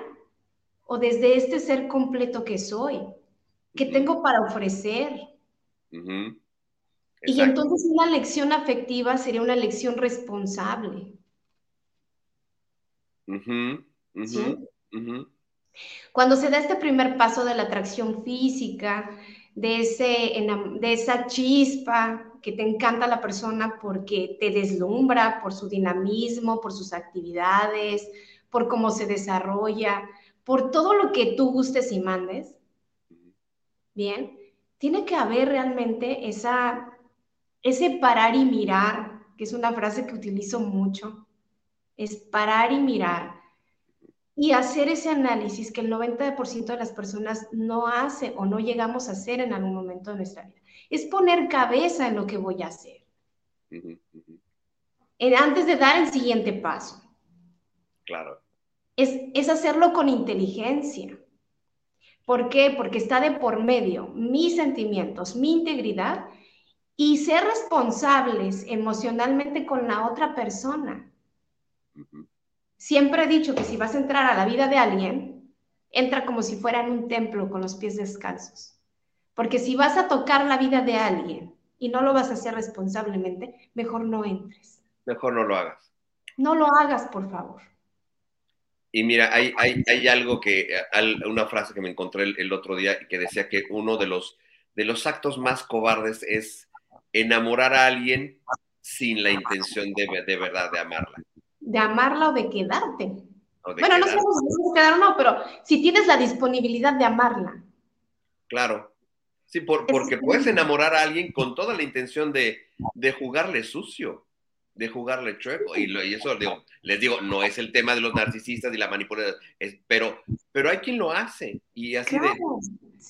o desde este ser completo que soy? ¿Qué tengo para ofrecer? Y entonces una lección afectiva sería una lección responsable. Cuando se da este primer paso de la atracción física, de, ese, de esa chispa que te encanta la persona porque te deslumbra por su dinamismo, por sus actividades, por cómo se desarrolla, por todo lo que tú gustes y mandes, bien, tiene que haber realmente esa, ese parar y mirar, que es una frase que utilizo mucho, es parar y mirar y hacer ese análisis que el 90% de las personas no hace o no llegamos a hacer en algún momento de nuestra vida. Es poner cabeza en lo que voy a hacer. antes de dar el siguiente paso. Claro. Es, es hacerlo con inteligencia. ¿Por qué? Porque está de por medio mis sentimientos, mi integridad y ser responsables emocionalmente con la otra persona. Siempre he dicho que si vas a entrar a la vida de alguien, entra como si fuera en un templo con los pies descalzos. Porque si vas a tocar la vida de alguien y no lo vas a hacer responsablemente, mejor no entres. Mejor no lo hagas. No lo hagas, por favor. Y mira, hay, hay, algo que, una frase que me encontré el, otro día que decía que uno de los, de los actos más cobardes es enamorar a alguien sin la intención de, de verdad de amarla de amarla o de quedarte. bueno, no sabemos si quedar o no, pero si tienes la disponibilidad de amarla. Claro. Sí, porque puedes enamorar a alguien con toda la intención de, jugarle sucio, de jugarle chueco. Y, eso les digo, no es el tema de los narcisistas y la manipulación, pero, pero hay quien lo hace. Y así de.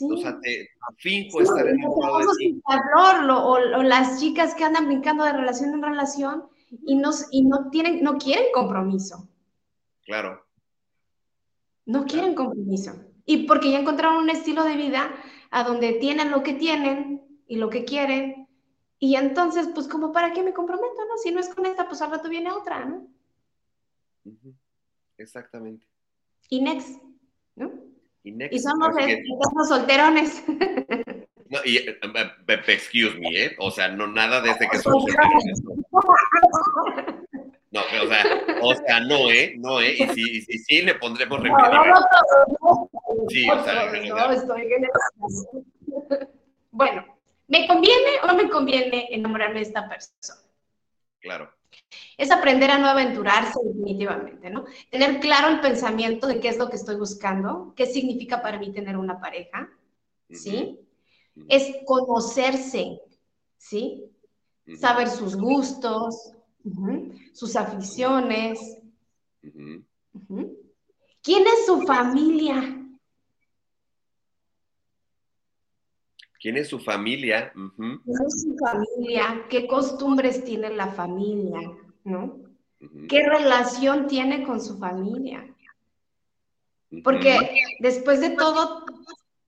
O sea, te finjo estar enamorado de ti. o las chicas que andan brincando de relación en relación y no, y no, tienen, no quieren compromiso. Claro. No quieren compromiso. Y porque ya encontraron un estilo de vida a donde tienen lo que tienen y lo que quieren. Y entonces, pues, como para qué me comprometo, ¿no? Si no es con esta, pues al rato viene otra, ¿no? Exactamente. Y next, ¿no? Y, next, y somos los solterones. No, y, eh, eh, excuse me, ¿eh? O sea, no nada desde que son No, o sea, o sea, no, ¿eh? No, ¿eh? Y si, si sí, le pondremos remedio. No, no, sí, o sea, no, estoy Bueno, ¿me conviene o no me conviene enamorarme de esta persona? Claro. Es aprender a no aventurarse definitivamente, ¿no? Tener claro el pensamiento de qué es lo que estoy buscando, qué significa para mí tener una pareja, ¿sí? Es conocerse, ¿sí? Saber sus gustos, sus aficiones. ¿Quién es su familia? ¿Quién es su familia? ¿Quién es su familia? ¿Qué costumbres tiene la familia? ¿No? ¿Qué relación tiene con su familia? Porque después de todo,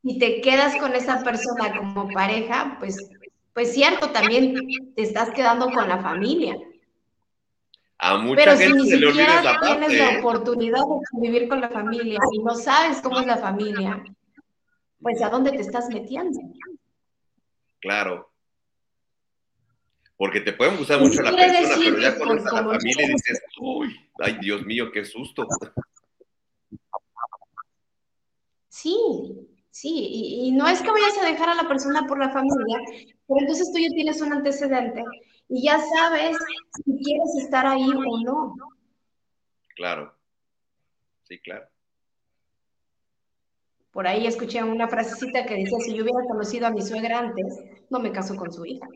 y te quedas con esa persona como pareja, pues, pues cierto, también te estás quedando con la familia. A mucha Pero si ni siquiera tienes la ¿eh? oportunidad de vivir con la familia y no sabes cómo es la familia, pues ¿a dónde te estás metiendo? Claro. Porque te pueden gustar mucho la persona, pero ya conoces a la familia y dices, uy, ay Dios mío, qué susto. Sí, Sí, y, no es que vayas a dejar a la persona por la familia, pero entonces tú ya tienes un antecedente y ya sabes si quieres estar ahí o no. Claro, sí, claro. Por ahí escuché una frasecita que decía, si yo hubiera conocido a mi suegra antes, no me caso con su hija.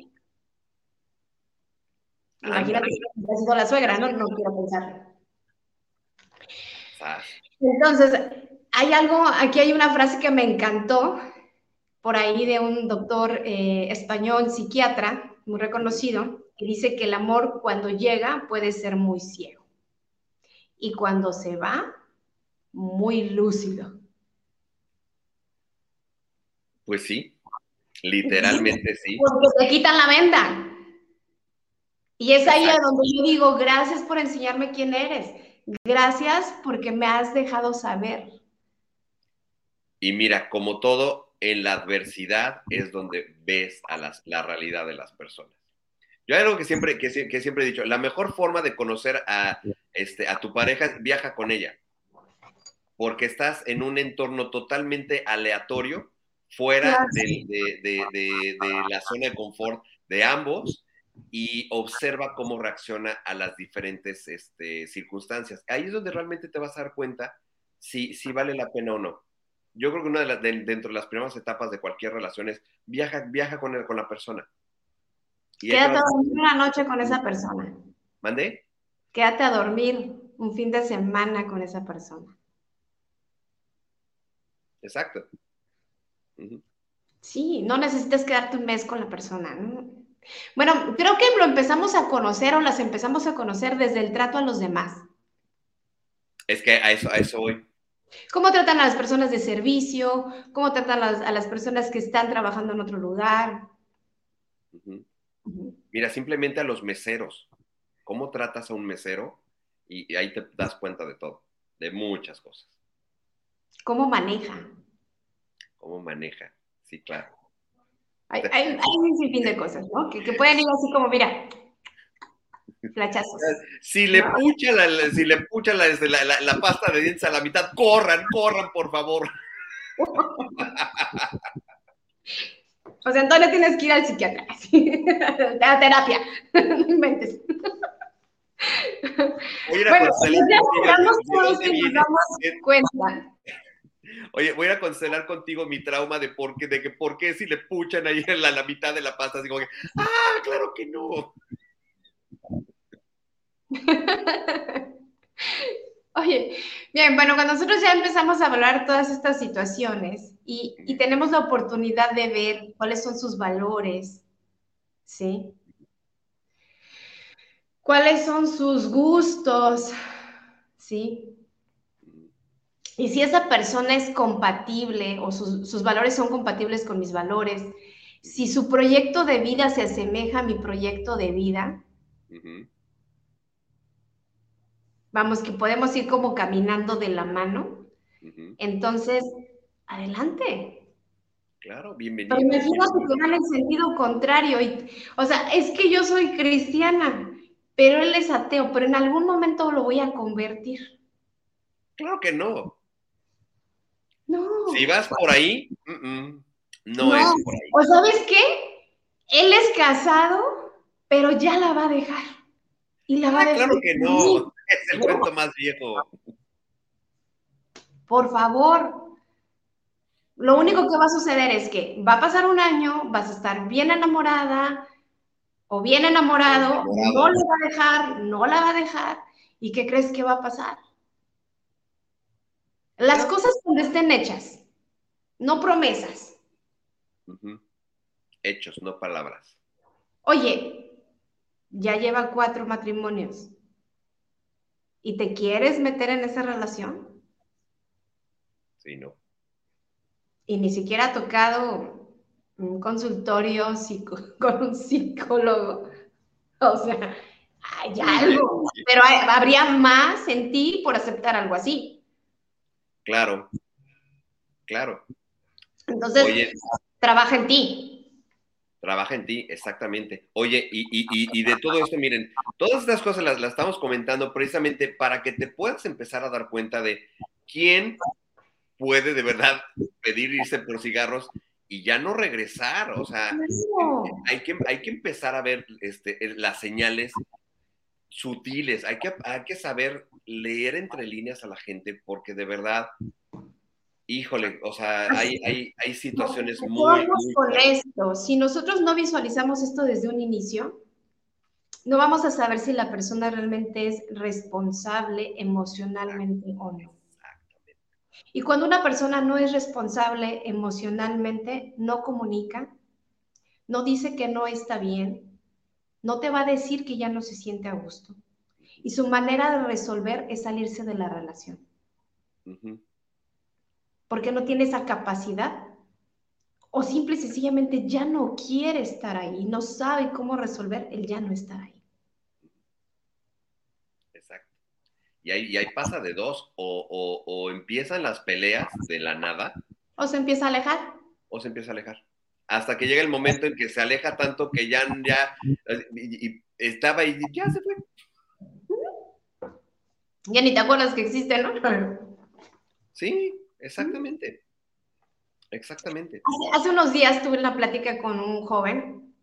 Imagínate si ha sido la suegra, ¿no? No quiero pensar. Entonces, hay algo, aquí hay una frase que me encantó, por ahí de un doctor eh, español, psiquiatra, muy reconocido, que dice que el amor cuando llega puede ser muy ciego y cuando se va, muy lúcido. Pues sí, literalmente sí. Porque te quitan la venda. Y es ahí a donde yo digo, gracias por enseñarme quién eres. Gracias porque me has dejado saber. Y mira, como todo, en la adversidad es donde ves a las, la realidad de las personas. Yo hay algo que siempre, que, siempre he dicho, la mejor forma de conocer a, este, a tu pareja es viaja con ella, porque estás en un entorno totalmente aleatorio, fuera de, la zona de confort de ambos, y observa cómo reacciona a las diferentes este, circunstancias. Ahí es donde realmente te vas a dar cuenta si, si vale la pena o no. Yo creo que una de las, dentro de las primeras etapas de cualquier relación es viaja, viaja con, con la persona. Quédate a dormir una noche con esa persona. ¿Mande? Quédate a dormir un fin de semana con esa persona. Exacto. Sí, no necesitas quedarte un mes con la persona. Bueno, creo que lo empezamos a conocer o las empezamos a conocer desde el trato a los demás. Es que a eso, a eso voy. ¿Cómo tratan a las personas de servicio? ¿Cómo tratan a las, personas que están trabajando en otro lugar? Mira, simplemente a los meseros. ¿Cómo tratas a un mesero? Y, ahí te das cuenta de todo, de muchas cosas. ¿Cómo maneja? ¿Cómo maneja? Sí, claro. Hay, un sinfín de cosas, ¿no? Que, pueden ir así como, mira, flachazos. Si le pucha, la, si le pucha este, la, la, pasta de dientes a la mitad, corran, corran, por favor. José Antonio, tienes que ir al psiquiatra. A terapia. No inventes. Oye, bueno, todos que nos damos cuenta. Oye, voy a cancelar contigo mi trauma de por qué, de que por qué si le puchan ahí en la, la mitad de la pasta, digo que, ah, claro que no. Oye, bien, bueno, cuando nosotros ya empezamos a hablar todas estas situaciones y, tenemos la oportunidad de ver cuáles son sus valores, ¿sí? ¿Cuáles son sus gustos? ¿Sí? Y si esa persona es compatible o sus, valores son compatibles con mis valores, si su proyecto de vida se asemeja a mi proyecto de vida, vamos, que podemos ir como caminando de la mano. Entonces, adelante. Claro, bienvenido. Pero imagínate que van en sentido contrario. Y, o sea, es que yo soy cristiana, pero él es ateo, pero en algún momento lo voy a convertir. Claro que no. No. Si vas por ahí, no, es por ahí. ¿O sabes qué? Él es casado, pero ya la va a dejar. Y la va a ah, dejar. Claro que no. Es el cuento más viejo. Por favor. Lo único que va a suceder es que va a pasar un año, vas a estar bien enamorada o bien enamorado, no le va a dejar, no la va a dejar. ¿Y qué crees que va a pasar? Las cosas cuando estén hechas, no promesas. Hechos, no palabras. Oye, ya lleva cuatro matrimonios. ¿Y te quieres meter en esa relación? Sí, no. Y ni siquiera ha tocado un consultorio con un psicólogo. O sea, hay algo, pero habría más en ti por aceptar algo así. Claro, claro. Entonces, trabaja en ti. Trabaja en ti, exactamente. Oye, y, de todo esto, miren, todas estas cosas las, las estamos comentando precisamente para que te puedas empezar a dar cuenta de quién puede de verdad pedir irse por cigarros y ya no regresar. O sea, hay, que, hay que empezar a ver este, las señales sutiles. Hay que, hay que saber leer entre líneas a la gente porque de verdad híjole, o sea, hay, hay, hay situaciones muy, muy... con esto, si nosotros no visualizamos esto desde un inicio, no vamos a saber si la persona realmente es responsable emocionalmente o no. Y cuando una persona no es responsable emocionalmente, no comunica, no dice que no está bien, no te va a decir que ya no se siente a gusto. Y su manera de resolver es salirse de la relación porque no tiene esa capacidad o simple y sencillamente ya no quiere estar ahí, no sabe cómo resolver el ya no estar ahí. Exacto. Y ahí, ahí pasa de dos, o, empiezan las peleas de la nada. O se empieza a alejar. O se empieza a alejar. Hasta que llega el momento en que se aleja tanto que ya, ya y, estaba y ya se fue. Ya ni te acuerdas que existe, ¿no? Sí, Exactamente. Exactamente. Hace, unos días tuve una plática con un joven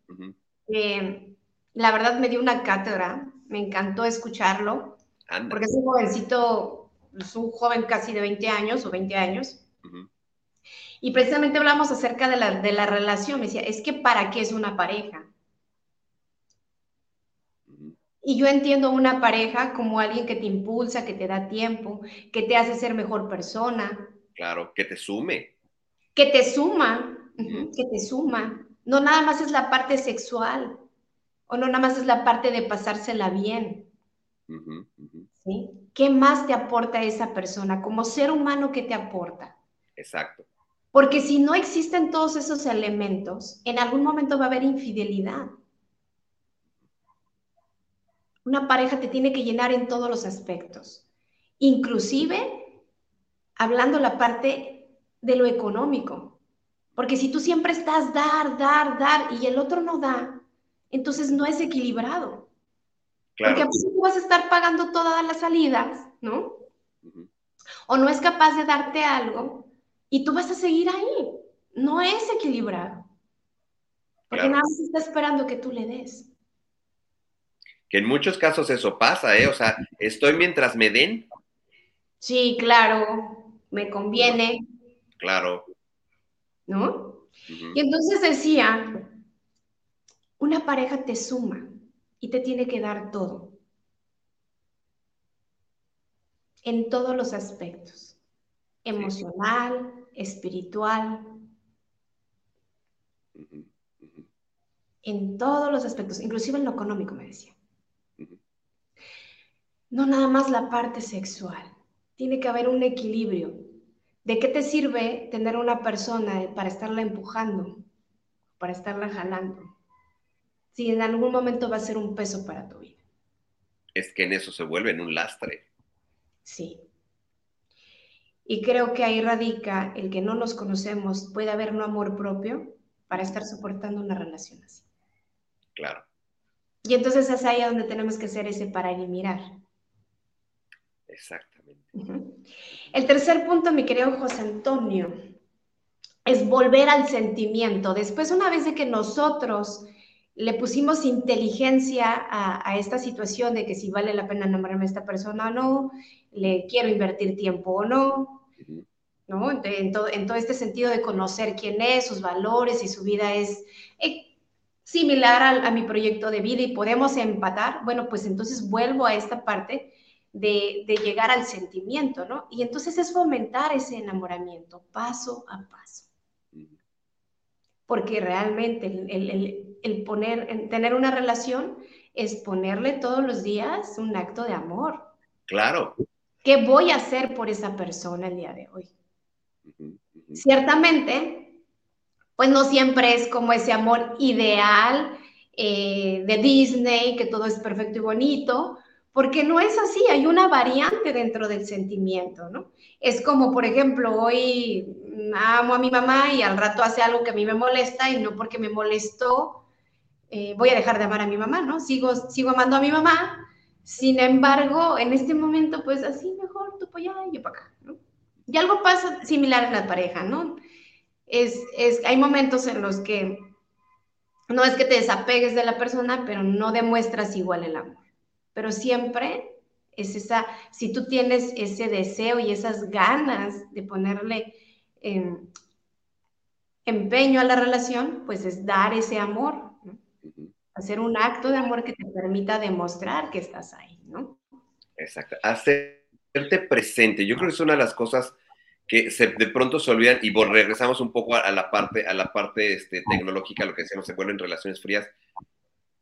que la verdad me dio una cátedra, me encantó escucharlo, porque es un jovencito, es un joven casi de 20 años o 20 años. Y precisamente hablamos acerca de la, de la relación. Me decía, es que ¿para qué es una pareja? Y yo entiendo una pareja como alguien que te impulsa, que te da tiempo, que te hace ser mejor persona, Claro, que te sume. Que te suma, que te suma. No nada más es la parte sexual, o no nada más es la parte de pasársela bien. ¿Sí? ¿Qué más te aporta esa persona? Como ser humano, ¿qué te aporta? Exacto. Porque si no existen todos esos elementos, en algún momento va a haber infidelidad. Una pareja te tiene que llenar en todos los aspectos, inclusive hablando la parte de lo económico. Porque si tú siempre estás dar, dar, dar y el otro no da, entonces no es equilibrado. Claro. Porque a tú vas a estar pagando todas las salidas, ¿no? O no es capaz de darte algo y tú vas a seguir ahí. No es equilibrado. Porque nada más está esperando que tú le des. Que en muchos casos eso pasa, ¿eh? O sea, estoy mientras me den. Sí, claro me conviene. Claro. ¿No? Y entonces decía, una pareja te suma y te tiene que dar todo. En todos los aspectos. Emocional, espiritual. En todos los aspectos, inclusive en lo económico, me decía. No nada más la parte sexual tiene que haber un equilibrio. ¿De qué te sirve tener una persona para estarla empujando, para estarla jalando? Si en algún momento va a ser un peso para tu vida. Es que en eso se vuelve en un lastre. Sí. Y creo que ahí radica el que no nos conocemos, puede haber no amor propio para estar soportando una relación así. Claro. Y entonces es ahí donde tenemos que hacer ese para y mirar. Exacto. El tercer punto, mi querido José Antonio, es volver al sentimiento. Después, una vez de que nosotros le pusimos inteligencia a, esta situación de que si vale la pena enamorarme a esta persona o no, le quiero invertir tiempo o no, ¿no? En, todo, este sentido de conocer quién es, sus valores y su vida es eh, similar a mi proyecto de vida y podemos empatar, bueno, pues entonces vuelvo a esta parte de, llegar al sentimiento, ¿no? Y entonces es fomentar ese enamoramiento paso a paso. Porque realmente el, poner, tener una relación es ponerle todos los días un acto de amor. Claro. ¿Qué voy a hacer por esa persona el día de hoy? Ciertamente, pues no siempre es como ese amor ideal eh, de Disney, que todo es perfecto y bonito, porque no es así, hay una variante dentro del sentimiento, ¿no? Es como, por ejemplo, hoy amo a mi mamá y al rato hace algo que a mí me molesta y no porque me molestó eh, voy a dejar de amar a mi mamá, ¿no? Sigo, sigo amando a mi mamá, sin embargo, en este momento, pues así mejor tú para allá y yo para acá, ¿no? Y algo pasa similar en la pareja, ¿no? Es, es, hay momentos en los que no es que te desapegues de la persona, pero no demuestras igual el amor pero siempre es esa, si tú tienes ese deseo y esas ganas de ponerle em, empeño a la relación, pues es dar ese amor, hacer un acto de amor que te permita demostrar que estás ahí, ¿no? Exacto, hacerte presente. Yo creo que es una de las cosas que se, de pronto se olvidan y regresamos un poco a, la parte, a la parte este, tecnológica, lo que decíamos, se vuelven relaciones frías.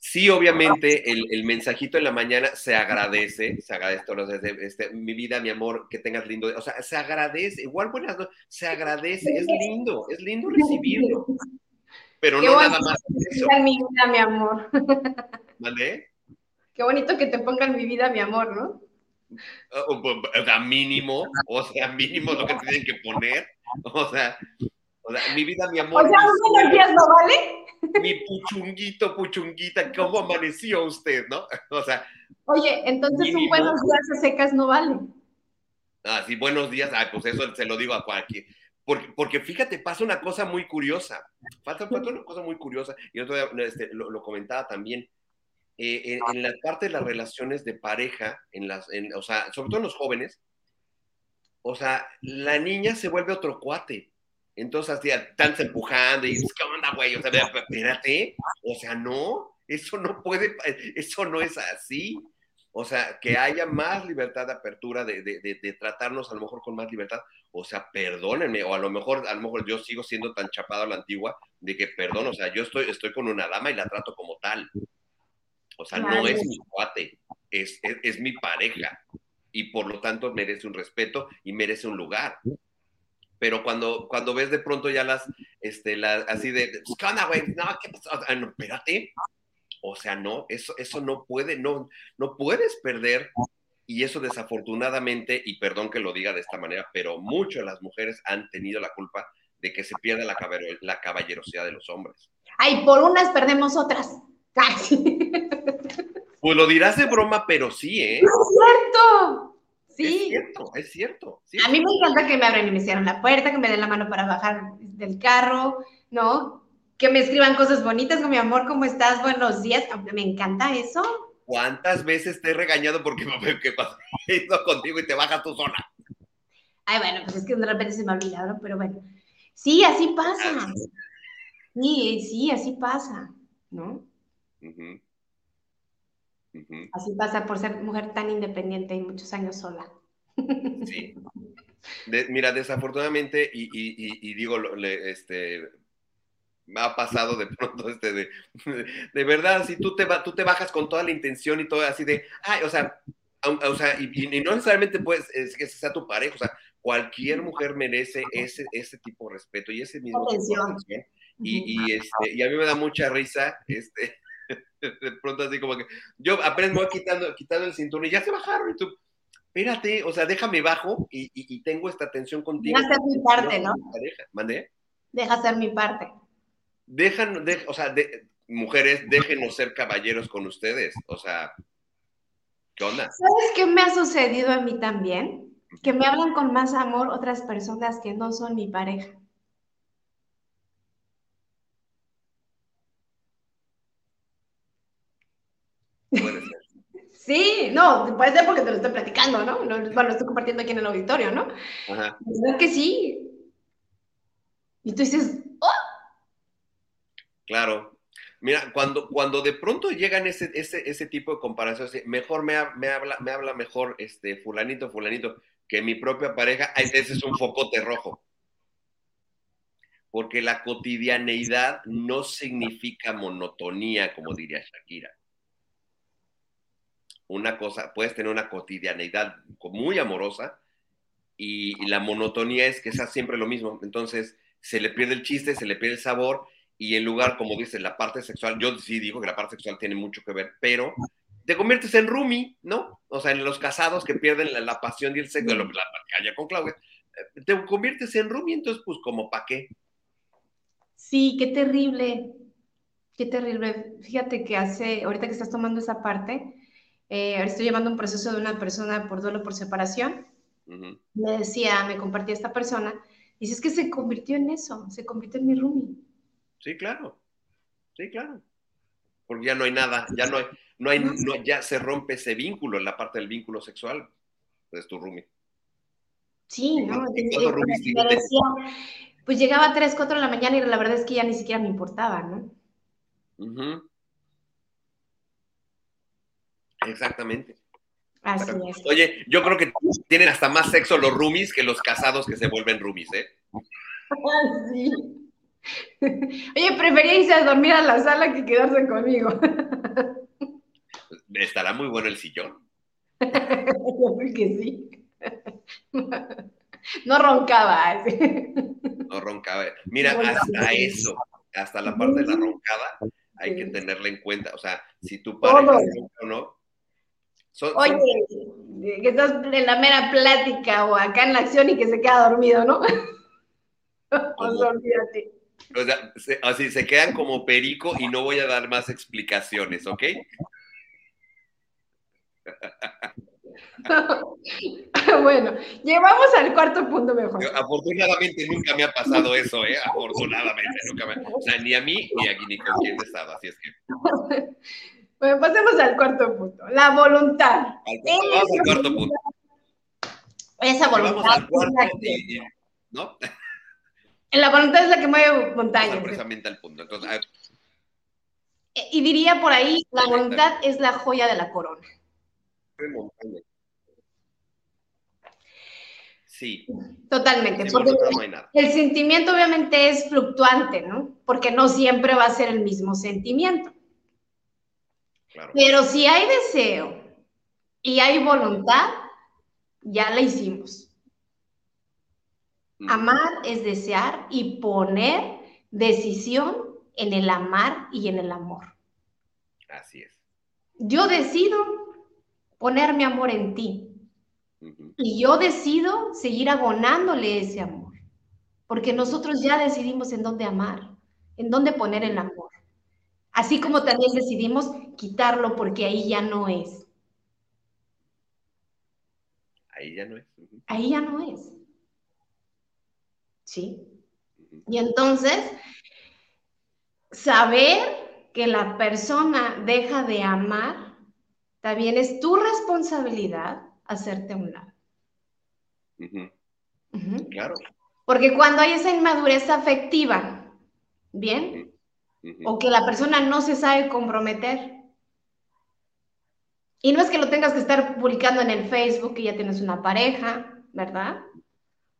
Sí, obviamente, el, mensajito en la mañana se agradece, se agradece todos los este, mi vida, mi amor, que tengas lindo, o sea, se agradece, igual buenas noches, se agradece, es lindo, es lindo recibirlo, pero no nada más eso. mi vida, mi amor. ¿Vale? Qué bonito que te pongan mi vida, mi amor, ¿no? O sea, mínimo, o sea, mínimo lo que tienen que poner, o sea, o sea mi vida, mi amor. O sea, buenos días, ¿no vale? mi puchunguito, puchunguita, ¿cómo amaneció usted, no? O sea. Oye, entonces un buenos días a secas no vale. Ah, sí, buenos días. Ay, pues eso se lo digo a cualquier. Porque, porque fíjate, pasa una cosa muy curiosa. Pasa, una cosa muy curiosa. Y otro día este, lo, comentaba también. Eh, en, la parte de las relaciones de pareja, en las, o sea, sobre todo en los jóvenes, o sea, la niña se vuelve otro cuate. Entonces, así, están empujando y ¿qué onda, güey? O sea, espérate, o sea, no, eso no puede, eso no es así. O sea, que haya más libertad de apertura, de, de, de, tratarnos a lo mejor con más libertad. O sea, perdónenme, o a lo mejor, a lo mejor yo sigo siendo tan chapado a la antigua, de que perdón, o sea, yo estoy, estoy con una dama y la trato como tal. O sea, no es mi cuate, es, es, es mi pareja. Y por lo tanto merece un respeto y merece un lugar pero cuando, cuando ves de pronto ya las, este, las, así de, ¿qué onda, güey? No, ¿qué pasó? Ah, no, espérate. O sea, no, eso, eso no puede, no, no puedes perder. Y eso desafortunadamente, y perdón que lo diga de esta manera, pero muchas de las mujeres han tenido la culpa de que se pierda la, la caballerosidad de los hombres. Ay, por unas perdemos otras. Pues lo dirás de broma, pero sí, ¿eh? es cierto. Sí. Es cierto, es cierto. A mí me encanta que me abran y me cierren la puerta, que me den la mano para bajar del carro, ¿no? Que me escriban cosas bonitas con mi amor, ¿cómo estás? Buenos días. Me encanta eso. ¿Cuántas veces te he regañado porque ¿qué pasa? ido contigo y te bajas tu zona? Ay, bueno, pues es que de repente se me ha olvidado, pero bueno. Sí, así pasa. Sí, sí, así pasa, ¿no? Así pasa por ser mujer tan independiente y muchos años sola. Sí. mira, desafortunadamente, y, digo, este, me ha pasado de pronto, este, de, de, verdad, si tú te, tú te bajas con toda la intención y todo así de, ay, o sea, o, sea y, no necesariamente puedes es que sea tu pareja, o sea, cualquier mujer merece ese, ese tipo de respeto y ese mismo atención. Y, este, y a mí me da mucha risa, este, de pronto así como que yo aprendo quitando, quitando el cinturón y ya se bajaron y tú, espérate, o sea, déjame bajo y, y, tengo esta tensión contigo. Deja ser mi parte, ¿no? ¿Mandé? Deja ser mi parte. Dejan, o sea, de, mujeres, déjenos ser caballeros con ustedes, o sea, ¿qué onda? ¿Sabes qué me ha sucedido a mí también? Que me hablan con más amor otras personas que no son mi pareja. Sí, no, puede ser porque te lo estoy platicando, ¿no? bueno, lo estoy compartiendo aquí en el auditorio, ¿no? Ajá. Es que sí. Y tú dices, ¡oh! Claro. Mira, cuando, cuando de pronto llegan ese, ese, ese tipo de comparaciones, mejor me, me, habla, me habla mejor este fulanito, fulanito, que mi propia pareja, ese es un focote rojo. Porque la cotidianeidad no significa monotonía, como diría Shakira una cosa, puedes tener una cotidianeidad muy amorosa y, la monotonía es que sea siempre lo mismo. Entonces se le pierde el chiste, se le pierde el sabor y en lugar, como dices, la parte sexual, yo sí digo que la parte sexual tiene mucho que ver, pero te conviertes en Rumi, ¿no? O sea, en los casados que pierden la, pasión y el sexo, la, la con Claudia, eh, te conviertes en Rumi, entonces, pues, como para qué? Sí, qué terrible, qué terrible. Fíjate que hace, ahorita que estás tomando esa parte, eh, estoy llevando un proceso de una persona por duelo por separación. Me decía, me compartía esta persona, dice, es que se convirtió en eso, se convirtió en mi roomie. Sí, claro, sí, claro. Porque ya no hay nada, ya no hay, no hay, no, ya se rompe ese vínculo, en la parte del vínculo sexual, es tu roomie. Sí, ¿no? pues llegaba a 3, 4 de la mañana y la verdad es que ya ni siquiera me importaba, ¿no? Exactamente. Así es. Oye, yo creo que tienen hasta más sexo los roomies que los casados que se vuelven roomies, ¿eh? sí. Oye, prefería irse a dormir a la sala que quedarse conmigo. Estará muy bueno el sillón. Que sí. No roncaba. No roncaba. Mira, hasta eso, hasta la parte de la roncada, hay que tenerla en cuenta. O sea, si tu pareja ronca o no. Oye, que estás en la mera plática o acá en la acción y que se queda dormido, ¿no? olvídate. O sea, así se quedan como perico y no voy a dar más explicaciones, ¿ok? bueno, llevamos al cuarto punto mejor. Afortunadamente nunca me ha pasado eso, ¿eh? Afortunadamente nunca me O sea, ni a mí ni a ni con quien estaba, así es que. Bueno, pasemos al cuarto punto. La voluntad. vamos al cuarto punto. Esa voluntad. Vamos al cuarto y, ¿no? La voluntad es la que mueve montañas. Precisamente al punto. Entonces, y diría por ahí, la voluntad es la joya de la corona. Sí. Totalmente. porque el sentimiento obviamente es fluctuante, ¿no? Porque no siempre va a ser el mismo sentimiento. Pero si hay deseo y hay voluntad, ya la hicimos. Amar es desear y poner decisión en el amar y en el amor. Así es. Yo decido poner mi amor en ti. Y yo decido seguir abonándole ese amor. Porque nosotros ya decidimos en dónde amar, en dónde poner el amor. Así como también decidimos quitarlo porque ahí ya no es. Ahí ya no es. Ahí ya no es. ¿sí? Y entonces, saber que la persona deja de amar, también es tu responsabilidad hacerte a un lado. Claro. Porque cuando hay esa inmadurez afectiva, ¿bien? O que la persona no se sabe comprometer. Y no es que lo tengas que estar publicando en el Facebook que ya tienes una pareja, ¿verdad?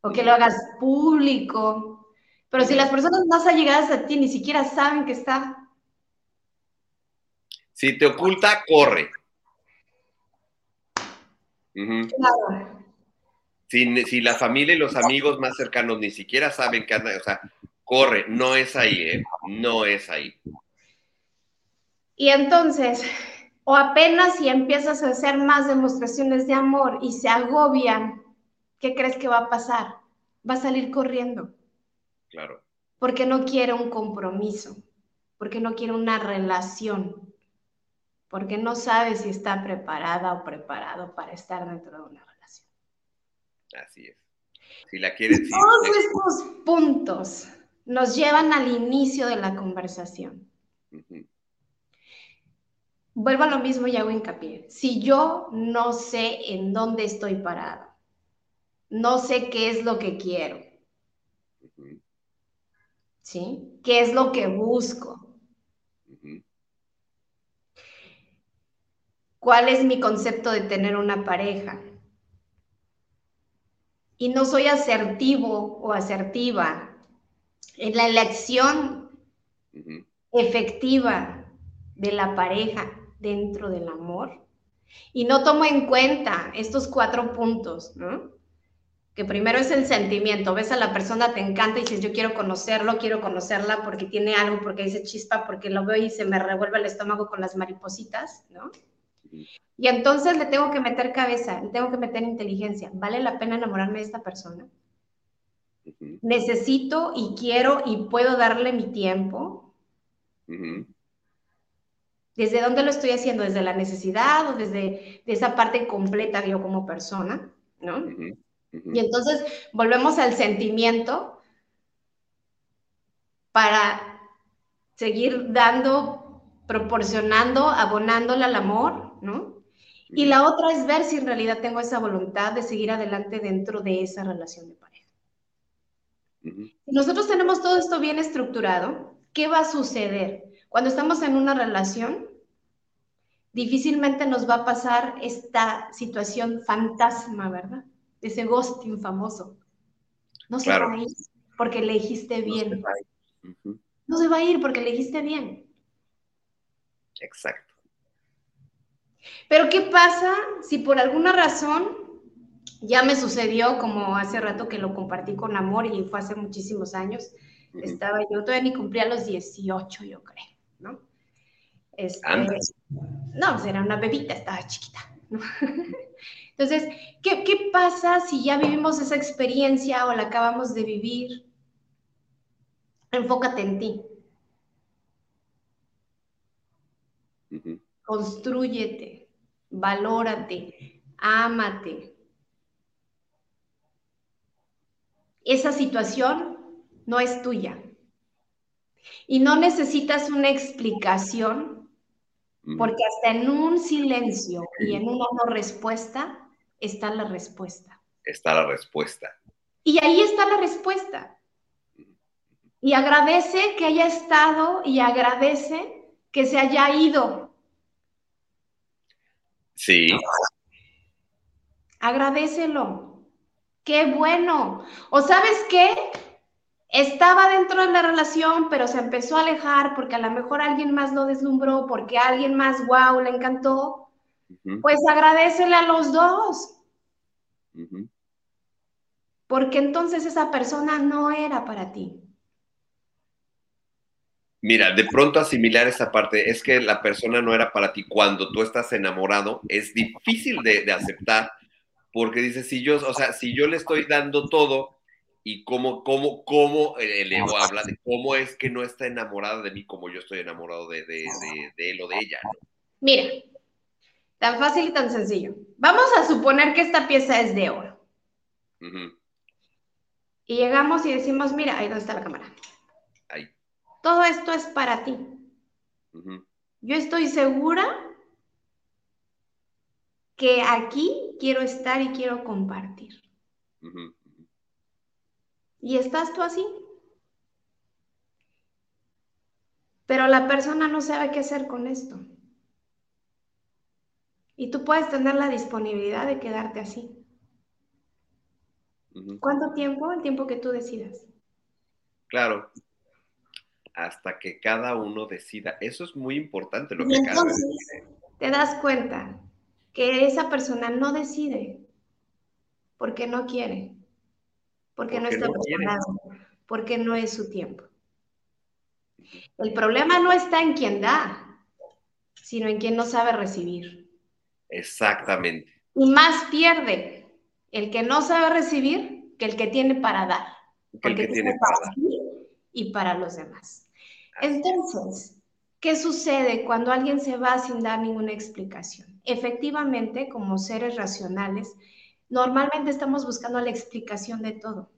o que lo hagas público. Pero si las personas más allegadas a ti ni siquiera saben que está. Si te oculta, corre. Claro. Si, la familia y los amigos más cercanos ni siquiera saben que anda, o sea, corre, no es ahí, ¿eh? No es ahí. Y entonces, o apenas si empiezas a hacer más demostraciones de amor y se agobian ¿qué crees que va a pasar? Va a salir corriendo. Claro. Porque no quiere un compromiso, porque no quiere una relación, porque no sabe si está preparada o preparado para estar dentro de una relación. Así es. Si la quieres. Todos estos puntos nos llevan al inicio de la conversación. Vuelvo a lo mismo y hago hincapié. Si yo no sé en dónde estoy parado, no sé qué es lo que quiero. ¿Sí? ¿Qué es lo que busco? ¿Cuál es mi concepto de tener una pareja? Y no soy asertivo o asertiva en la elección efectiva de la pareja dentro del amor. Y no tomo en cuenta estos cuatro puntos, ¿no? que primero es el sentimiento, ves a la persona, te encanta y dices, yo quiero conocerlo, quiero conocerla porque tiene algo, porque dice chispa, porque lo veo y se me revuelve el estómago con las maripositas, ¿no? Y entonces le tengo que meter cabeza, le tengo que meter inteligencia. ¿Vale la pena enamorarme de esta persona? Necesito y quiero y puedo darle mi tiempo. ¿Desde dónde lo estoy haciendo? ¿Desde la necesidad o desde esa parte completa yo como persona? ¿No? Y entonces volvemos al sentimiento para seguir dando, proporcionando, abonándole al amor, ¿no? Y la otra es ver si en realidad tengo esa voluntad de seguir adelante dentro de esa relación de pareja. Si nosotros tenemos todo esto bien estructurado, ¿qué va a suceder? Cuando estamos en una relación, difícilmente nos va a pasar esta situación fantasma, ¿verdad? Ese ghosting famoso. No se va a ir porque elegiste bien. No se va a ir porque elegiste bien. Exacto. Pero ¿qué pasa si por alguna razón ya me sucedió como hace rato que lo compartí con amor y fue hace muchísimos años? Estaba yo, todavía ni cumplía los 18, yo creo, ¿no? Este, no, pues era una bebita, estaba chiquita. Entonces, ¿qué, ¿qué pasa si ya vivimos esa experiencia o la acabamos de vivir? Enfócate en ti. Construyete, valórate, ámate. Esa situación no es tuya. Y no necesitas una explicación, porque hasta en un silencio y en una no respuesta está la respuesta. Está la respuesta. Y ahí está la respuesta. Y agradece que haya estado y agradece que se haya ido. Sí. Agradecelo. Qué bueno. ¿O sabes qué? Estaba dentro de la relación, pero se empezó a alejar porque a lo mejor alguien más lo deslumbró, porque alguien más, wow, le encantó. Pues agradecele a los dos. Porque entonces esa persona no era para ti. Mira, de pronto asimilar esa parte, es que la persona no era para ti cuando tú estás enamorado, es difícil de, aceptar, porque dices, si yo, o sea, si yo le estoy dando todo y cómo, cómo, cómo el ego habla de cómo es que no está enamorada de mí como yo estoy enamorado de, él o de ella. Mira, tan fácil y tan sencillo. Vamos a suponer que esta pieza es de oro. Y llegamos y decimos, mira, ahí donde está la cámara. Ahí todo esto es para ti. Yo estoy segura que aquí quiero estar y quiero compartir. Y estás tú así. Pero la persona no sabe qué hacer con esto. Y tú puedes tener la disponibilidad de quedarte así. ¿Cuánto tiempo? El tiempo que tú decidas. Claro hasta que cada uno decida. Eso es muy importante lo que entonces, Te das cuenta que esa persona no decide porque no quiere, porque, no está preparado, porque no es su tiempo. El problema no está en quien da, sino en quien no sabe recibir. Exactamente. Y más pierde el que no sabe recibir que el que tiene para dar. Que el que tiene para dar. Y para los demás. Entonces, ¿qué sucede cuando alguien se va sin dar ninguna explicación? Efectivamente, como seres racionales, normalmente estamos buscando la explicación de todo.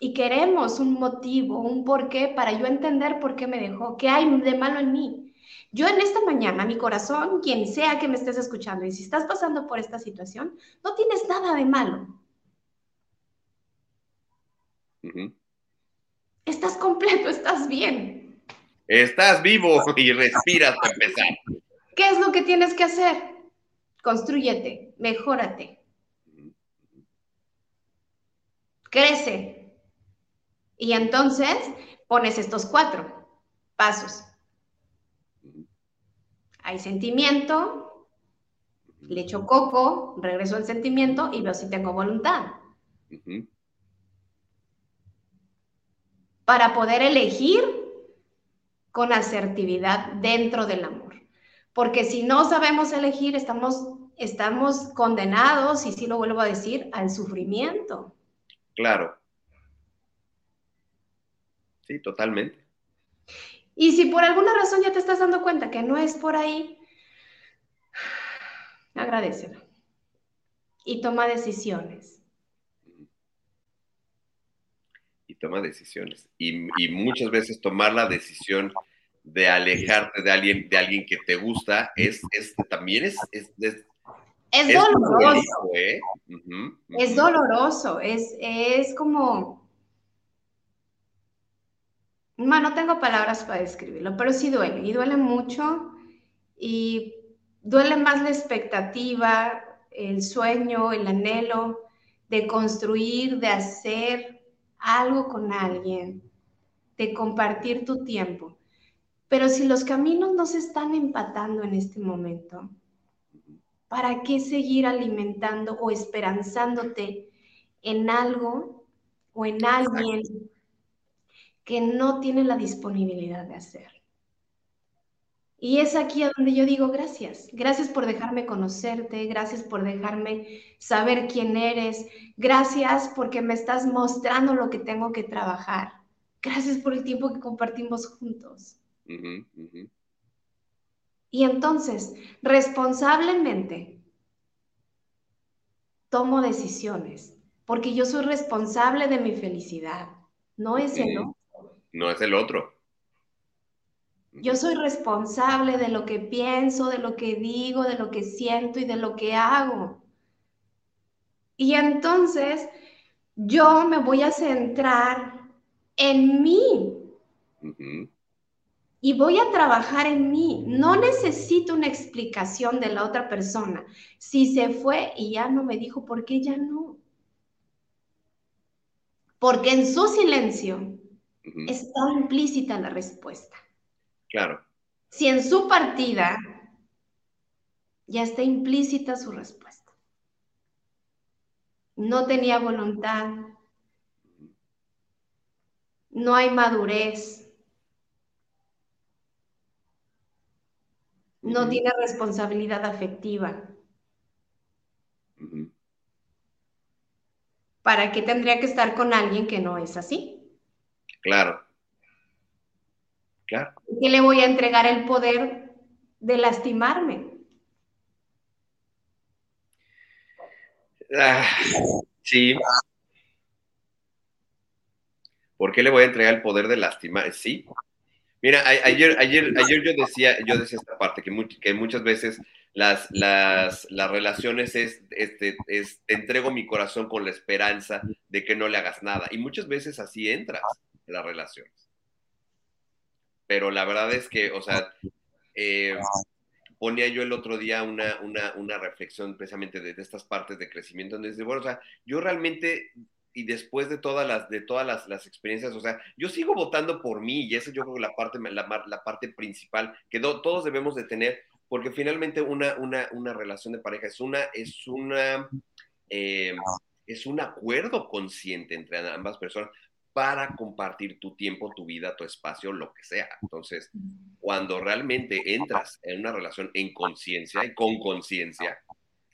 Y queremos un motivo, un porqué para yo entender por qué me dejó, qué hay de malo en mí. Yo en esta mañana, mi corazón, quien sea que me estés escuchando, y si estás pasando por esta situación, no tienes nada de malo. Estás completo, estás bien. Estás vivo y respiras para empezar. ¿Qué es lo que tienes que hacer? Construyete, mejórate. Crece. Y entonces pones estos cuatro pasos. Hay sentimiento, le echo coco, regreso al sentimiento y veo si tengo voluntad. para poder elegir con asertividad dentro del amor. Porque si no sabemos elegir, estamos, estamos condenados, y sí lo vuelvo a decir, al sufrimiento. Claro. Sí, totalmente. Y si por alguna razón ya te estás dando cuenta que no es por ahí, agradecelo. Y toma decisiones. toma decisiones. Y, muchas veces tomar la decisión de alejarte de alguien, de alguien que te gusta, es, es también es, es, es, doloroso. ¿eh? Es doloroso, es, es como... no tengo palabras para describirlo, pero sí duele, y duele mucho, y duele más la expectativa, el sueño, el anhelo de construir, de hacer algo con alguien, de compartir tu tiempo. Pero si los caminos no se están empatando en este momento, ¿para qué seguir alimentando o esperanzándote en algo o en alguien que no tiene la disponibilidad de hacer? Y es aquí a donde yo digo gracias. Gracias por dejarme conocerte, gracias por dejarme saber quién eres, gracias porque me estás mostrando lo que tengo que trabajar. Gracias por el tiempo que compartimos juntos. Y entonces, responsablemente, tomo decisiones, porque yo soy responsable de mi felicidad, no es el otro. No es el otro. Yo soy responsable de lo que pienso, de lo que digo, de lo que siento y de lo que hago. Y entonces yo me voy a centrar en mí y voy a trabajar en mí. No necesito una explicación de la otra persona. Si se fue y ya no me dijo, ¿por qué ya no? Porque en su silencio está implícita la respuesta. Claro. Si en su partida ya está implícita su respuesta. No tenía voluntad. No hay madurez no tiene responsabilidad afectiva. ¿Para qué tendría que estar con alguien que no es así? Claro. Claro. ¿Qué le voy a entregar el poder de lastimarme? Ah, sí. ¿Por qué le voy a entregar el poder de lastimar? Sí, Mira, ayer, ayer, ayer yo decía, yo decía esta parte, que, que muchas veces las, las, las relaciones es, este, es, te entrego mi corazón con la esperanza de que no le hagas nada. Y muchas veces así entras en las relaciones. Pero la verdad es que, o sea, eh, ponía yo el otro día una, una, una reflexión precisamente de, de, estas partes de crecimiento, donde dice, bueno, o sea, yo realmente y después de todas las, de todas las, las, experiencias, o sea, yo sigo votando por mí y esa yo creo la parte, la, la parte principal que todos debemos de tener, porque finalmente una, una, una relación de pareja es una, es una, eh, es un acuerdo consciente entre ambas personas para compartir tu tiempo, tu vida, tu espacio, lo que sea. Entonces, cuando realmente entras en una relación en conciencia y con conciencia,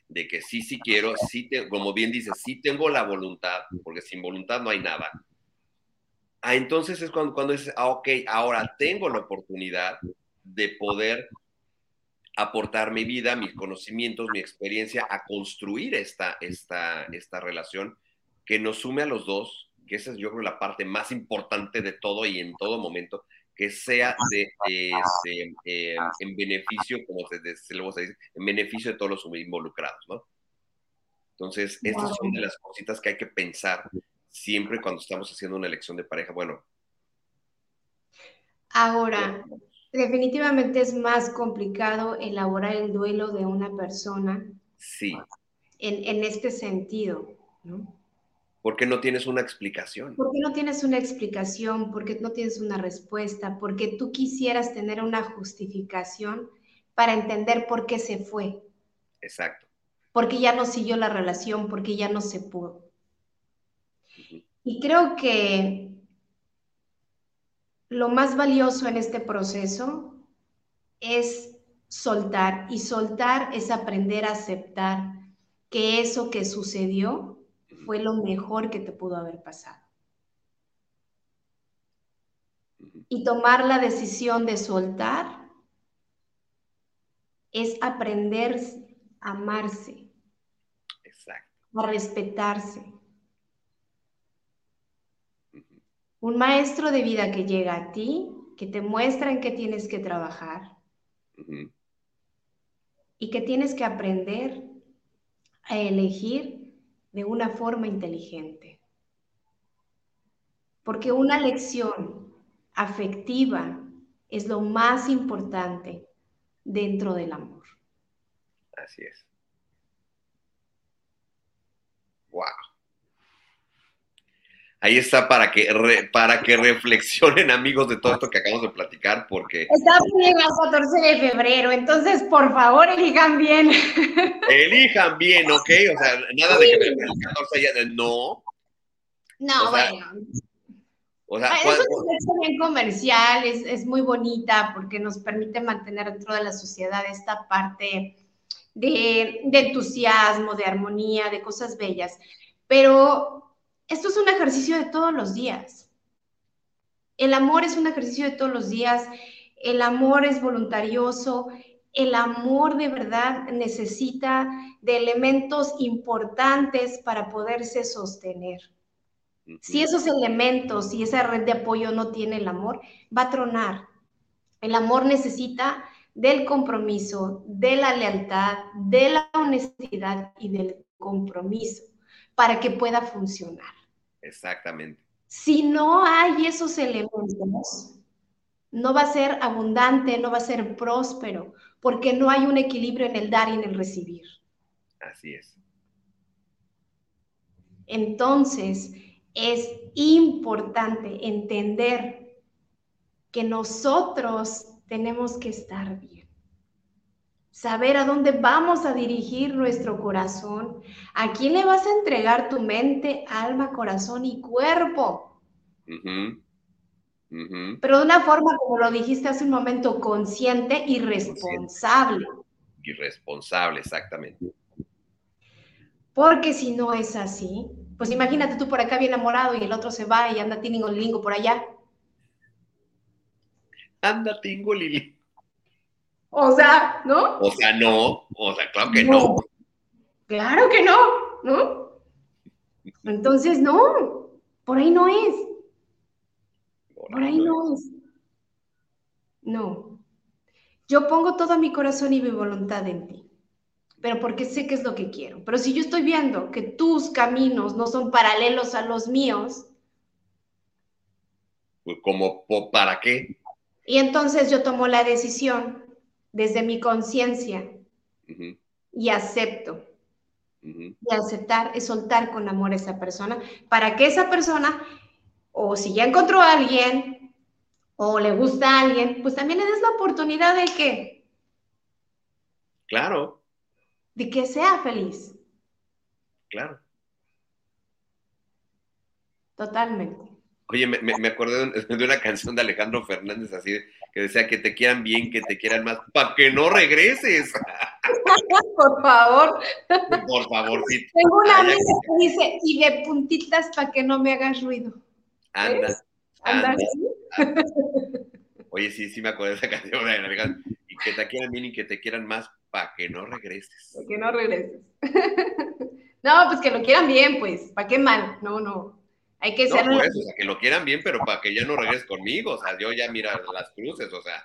de que sí, sí quiero, sí como bien dice, sí tengo la voluntad, porque sin voluntad no hay nada. Ah, entonces es cuando, cuando dices, ah, ok, ahora tengo la oportunidad de poder aportar mi vida, mis conocimientos, mi experiencia a construir esta, esta, esta relación que nos sume a los dos, que esa es yo creo la parte más importante de todo y en todo momento, que sea de, eh, en beneficio, como se, se dice, en beneficio de todos los involucrados, ¿no? Entonces, estas son de las cositas que hay que pensar siempre cuando estamos haciendo una elección de pareja. Bueno. Ahora, definitivamente es más complicado elaborar el duelo de una persona. Sí. En, en este sentido, ¿no? ¿Por qué no tienes una explicación? ¿Por qué no tienes una explicación? ¿Por qué no tienes una respuesta? Porque tú quisieras tener una justificación para entender por qué se fue. Exacto. Porque ya no siguió la relación, porque ya no se pudo. Y creo que lo más valioso en este proceso es soltar. Y soltar es aprender a aceptar que eso que sucedió fue lo mejor que te pudo haber pasado. Y tomar la decisión de soltar es aprender a amarse, a respetarse. Un maestro de vida que llega a ti que te muestran que tienes que trabajar y que tienes que aprender a elegir de una forma inteligente. Porque una lección afectiva es lo más importante dentro del amor. Así es. Wow. Ahí está para que, para que reflexionen amigos de todo esto que acabamos de platicar, porque... Está bien el 14 de febrero, entonces por favor elijan bien. Elijan bien, ¿ok? O sea, nada de que el 14 ya... No. No, bueno. O sea, es una bien comercial, es, es muy bonita porque nos permite mantener dentro de la sociedad esta parte de, de entusiasmo, de armonía, de cosas bellas. Pero esto es un ejercicio de todos los días. El amor es un ejercicio de todos los días. El amor es voluntarioso. El amor de verdad necesita de elementos importantes para poderse sostener. Si esos elementos y esa red de apoyo no tiene el amor, va a tronar. El amor necesita del compromiso, de la lealtad, de la honestidad y del compromiso para que pueda funcionar. Exactamente. Si no hay esos elementos, no va a ser abundante, no va a ser próspero, porque no hay un equilibrio en el dar y en el recibir. Así es. Entonces, es importante entender que nosotros tenemos que estar bien saber a dónde vamos a dirigir nuestro corazón, a quién le vas a entregar tu mente, alma, corazón y cuerpo. Pero de una forma, como lo dijiste hace un momento, consciente y responsable. Irresponsable, exactamente. Porque si no es así, pues imagínate tú por acá bien enamorado y el otro se va y anda tingo por allá. Anda tingo o sea, ¿no? O sea, no, o sea, claro que no. Claro que no, ¿no? Entonces, no, por ahí no es. Por ahí no es. No. Yo pongo todo mi corazón y mi voluntad en ti, pero porque sé que es lo que quiero. Pero si yo estoy viendo que tus caminos no son paralelos a los míos, pues como para qué? Y entonces yo tomo la decisión desde mi conciencia y acepto. Y aceptar es soltar con amor a esa persona para que esa persona, o si ya encontró a alguien, o le gusta a alguien, pues también le des la oportunidad de que. Claro. De que sea feliz. Claro. Totalmente. Oye, me, me, acordé de, una canción de Alejandro Fernández así, que decía que te quieran bien, que te quieran más, para que no regreses. Por favor. Por favor, sí. Tengo una amiga que dice, y de puntitas para que no me hagas ruido. Anda. Anda. Oye, sí, sí me acuerdo de esa canción de Y que te quieran bien y que te quieran más para que no regreses. Para que no regreses. No, pues que lo quieran bien, pues. ¿Para qué mal? No, no. Hay que ser. No, eso, o sea, que lo quieran bien, pero para que ya no regreses conmigo. O sea, yo ya mira las cruces, o sea.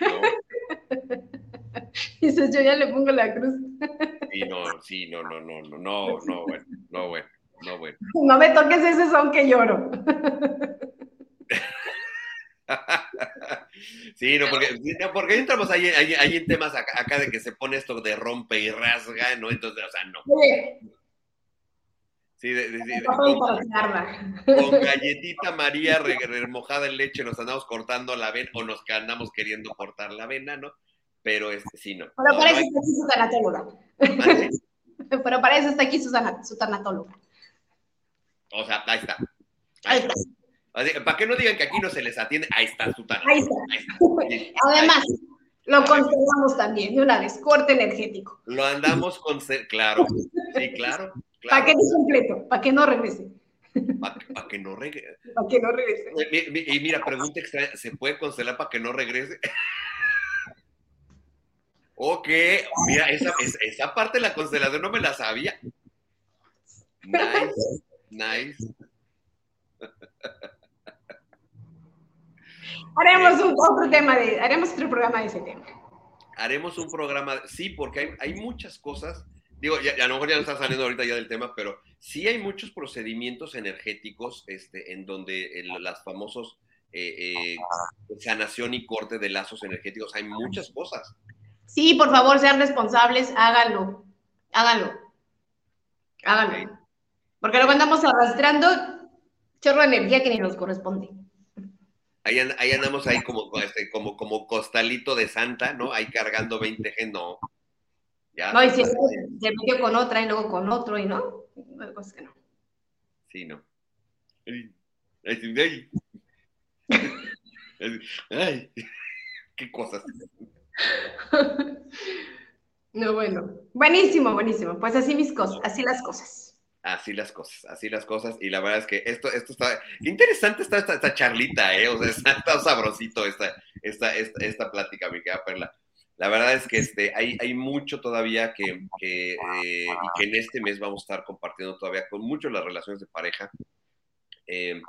¿no? Dices, yo ya le pongo la cruz. Sí, no, sí, no, no, no, no, no, no, bueno, no, bueno, no, bueno. No me toques ese son que lloro. Sí, no, porque, porque entramos ahí, ahí, en temas acá, acá, de que se pone esto de rompe y rasga, ¿no? Entonces, o sea, no. Sí, con, galletita María remojada en leche nos andamos cortando la vena o nos andamos queriendo cortar la vena, ¿no? Pero este sí, no. Pero para eso está aquí su tanatóloga. Pero para eso está aquí su, su tanatóloga. O sea, ahí está. Ahí, está. Para que no digan que aquí no se les atiende, ahí está su tanatóloga. Ahí está. Además, lo conservamos también de una vez, corte energético. Lo andamos con, claro, sí, claro. Para que no completo, para que no regrese. Para que no regrese. Para que no regrese. Y mira, pregunta extraña, ¿se puede constelar para que no regrese? ok, mira, esa, esa parte de la constelación no me la sabía. Nice, nice. haremos un, otro tema de, haremos otro programa de ese tema. Haremos un programa, sí, porque hay, hay muchas cosas, digo, ya, a lo mejor ya no está saliendo ahorita ya del tema, pero sí hay muchos procedimientos energéticos este, en donde el, las famosos eh, eh, sanación y corte de lazos energéticos, hay muchas cosas. Sí, por favor, sean responsables, háganlo, háganlo, háganlo. Porque luego andamos arrastrando chorro de energía que ni nos corresponde. Ahí, ahí andamos ahí como, este, como, como costalito de santa, ¿no? Ahí cargando 20 G, no. Ya, no, y si se metió con otra y luego con otro y no, pues que no. Sí, no. Ay, ay, qué cosas. No, bueno. Buenísimo, buenísimo. Pues así mis cosas, así las cosas. Así las cosas, así las cosas. Y la verdad es que esto, esto está. Qué interesante está esta, charlita, ¿eh? O sea, está, sabrosito esta, esta, esta, esta, plática, mi querida Perla. La verdad es que este, hay, hay mucho todavía que, que eh, y que en este mes vamos a estar compartiendo todavía con mucho las relaciones de pareja. Eh,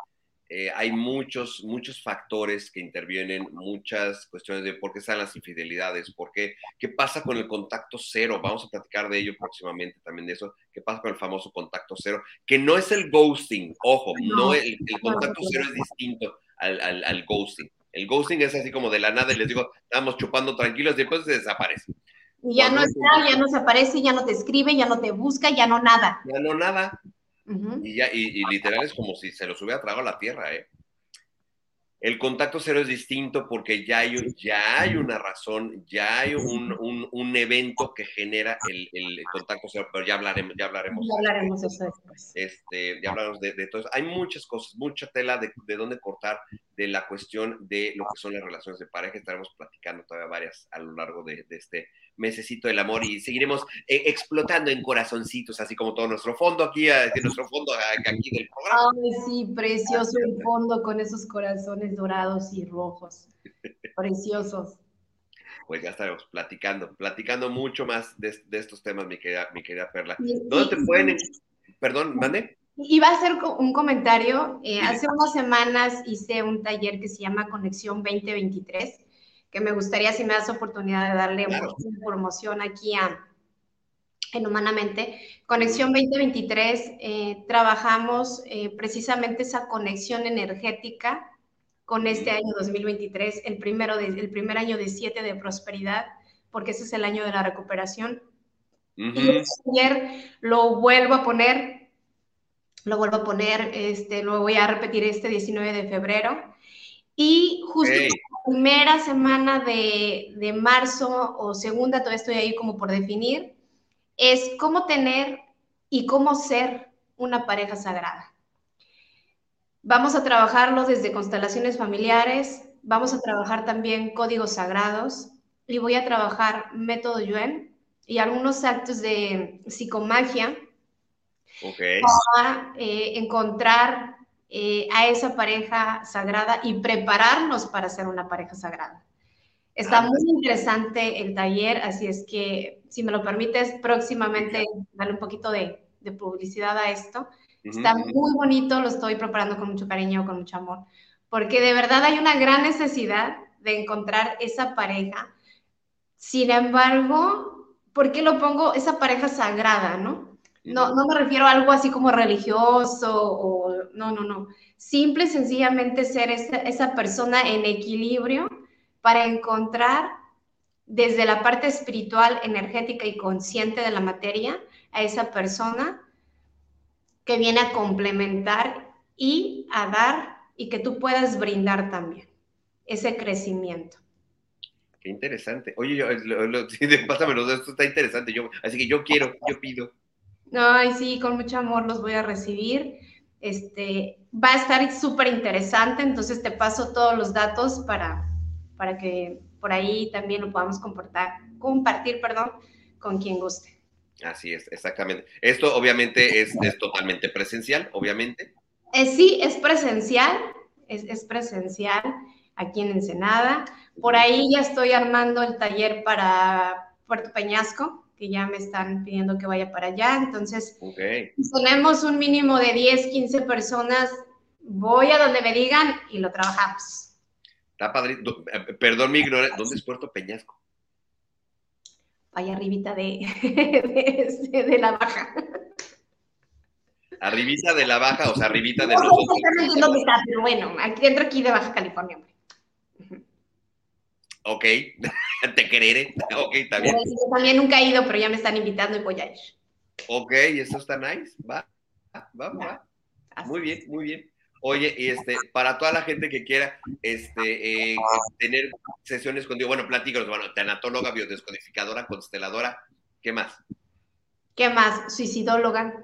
eh, hay muchos, muchos factores que intervienen, muchas cuestiones de por qué están las infidelidades, por qué, qué pasa con el contacto cero. Vamos a platicar de ello próximamente también de eso. ¿Qué pasa con el famoso contacto cero? Que no es el ghosting, ojo, no, el, contacto cero es distinto al, al, ghosting. El ghosting es así como de la nada y les digo, estamos chupando tranquilos y después se desaparece. Y ya no está, ya no se aparece, ya no te escribe, ya no te busca, ya no nada. Ya no nada. Y ya, y, literal es como si se los hubiera tragado a la tierra, ¿eh? El contacto cero es distinto porque ya hay, ya hay una razón, ya hay un, un, evento que genera el, el, contacto cero, pero ya hablaremos, ya hablaremos. Ya hablaremos de eso después. Este, ya hablaremos de, de, todo eso. Hay muchas cosas, mucha tela de, de dónde cortar de la cuestión de lo que son las relaciones de pareja. Estaremos platicando todavía varias a lo largo de, de este mesecito del amor y seguiremos eh, explotando en corazoncitos, así como todo nuestro fondo aquí, eh, nuestro fondo aquí del programa. Ay, sí, precioso el fondo con esos corazones dorados y rojos. Preciosos. Pues ya estaremos platicando, platicando mucho más de, estos temas, mi querida, mi querida Perla. ¿Dónde te pueden...? Perdón, mande. Iba a hacer un comentario. Eh, hace unas semanas hice un taller que se llama Conexión 2023 que me gustaría si me das oportunidad de darle un poquito de promoción aquí a, en Humanamente. Conexión 2023, eh, trabajamos eh, precisamente esa conexión energética con este año 2023, el, primero de, el primer año de siete de prosperidad, porque ese es el año de la recuperación. Y ayer lo vuelvo a poner, lo vuelvo a poner, este, lo voy a repetir este 19 de febrero. Y justo primera semana de, marzo o segunda, todavía estoy ahí como por definir, es cómo tener y cómo ser una pareja sagrada. Vamos a trabajarlo desde constelaciones familiares, vamos a trabajar también códigos sagrados y voy a trabajar método Yuen y algunos actos de psicomagia para eh, encontrar eh, a esa pareja sagrada y prepararnos para ser una pareja sagrada. Está muy interesante el taller, así es que, si me lo permites, próximamente darle un poquito de, publicidad a esto. Está muy bonito, lo estoy preparando con mucho cariño, con mucho amor, porque de verdad hay una gran necesidad de encontrar esa pareja. Sin embargo, ¿por qué lo pongo esa pareja sagrada, no? No, no me refiero a algo así como religioso o no, no, no. Simple y sencillamente ser esa, esa persona en equilibrio para encontrar desde la parte espiritual, energética y consciente de la materia a esa persona que viene a complementar y a dar y que tú puedas brindar también ese crecimiento. Qué interesante. Oye, yo, lo, pásamelo, esto está interesante. Así que yo quiero, yo pido. Ay, sí, con mucho amor los voy a recibir. Este, va a estar súper interesante, entonces te paso todos los datos para, para que por ahí también lo podamos comportar, compartir, perdón, con quien guste. Así es, exactamente. Esto obviamente es, es totalmente presencial, obviamente. Eh, sí, es presencial, es, es, presencial aquí en Ensenada. Por ahí ya estoy armando el taller para Puerto Peñasco, que ya me están pidiendo que vaya para allá. Entonces, tenemos un mínimo de 10, 15 personas, voy a donde me digan y lo trabajamos. Está padre. Eh, perdón mi ignorancia. ¿Dónde es Puerto Peñasco? Allá arribita de, este, de, la baja. Arribita de la baja, o sea, arribita de no, nosotros. No pero bueno, aquí dentro aquí de Baja California, hombre. Ok, te quereré. Ok, está bien. Yo también nunca he ido, pero ya me están invitando y voy a ir. Ok, eso está nice. Va, va, va. Muy bien, muy bien. Oye, y este, para toda la gente que quiera este, eh, tener sesiones contigo, bueno, platícanos, bueno, tanatóloga, biodescodificadora, consteladora, ¿qué más? ¿Qué más? Suicidóloga.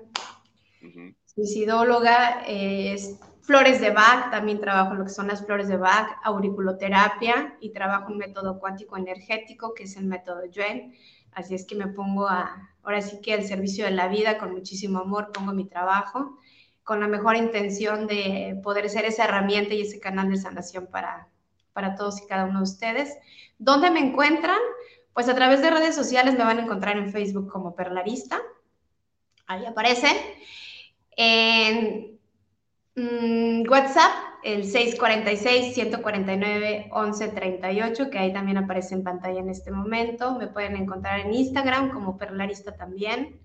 Suicidóloga, es flores de Bach, también trabajo lo que son las flores de Bach, auriculoterapia y trabajo un método cuántico energético, que es el método Yuen. Así es que me pongo a, ahora sí que al servicio de la vida, con muchísimo amor, pongo mi trabajo con la mejor intención de poder ser esa herramienta y ese canal de sanación para, para todos y cada uno de ustedes. ¿Dónde me encuentran? Pues a través de redes sociales me van a encontrar en Facebook como Perlarista. Ahí aparece. Mm, WhatsApp, el 646-149-1138, que ahí también aparece en pantalla en este momento. Me pueden encontrar en Instagram como Perlarista también.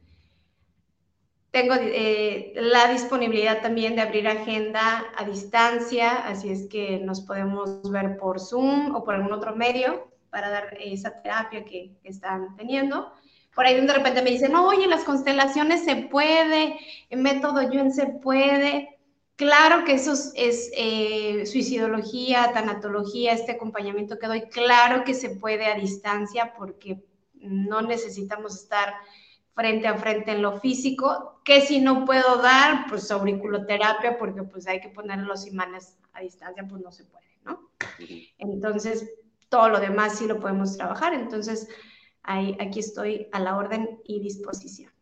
Tengo eh, la disponibilidad también de abrir agenda a distancia, así es que nos podemos ver por Zoom o por algún otro medio para dar esa terapia que, están teniendo. Por ahí de repente me dicen, no, oye, las constelaciones se puede, el método Yuen se puede. Claro que eso es, eh, suicidología, tanatología, este acompañamiento que doy, claro que se puede a distancia porque no necesitamos estar frente a frente en lo físico, que si no puedo dar, pues auriculoterapia, porque pues hay que poner los imanes a distancia, pues no se puede, ¿no? Entonces, todo lo demás sí lo podemos trabajar, entonces ahí, aquí estoy a la orden y disposición.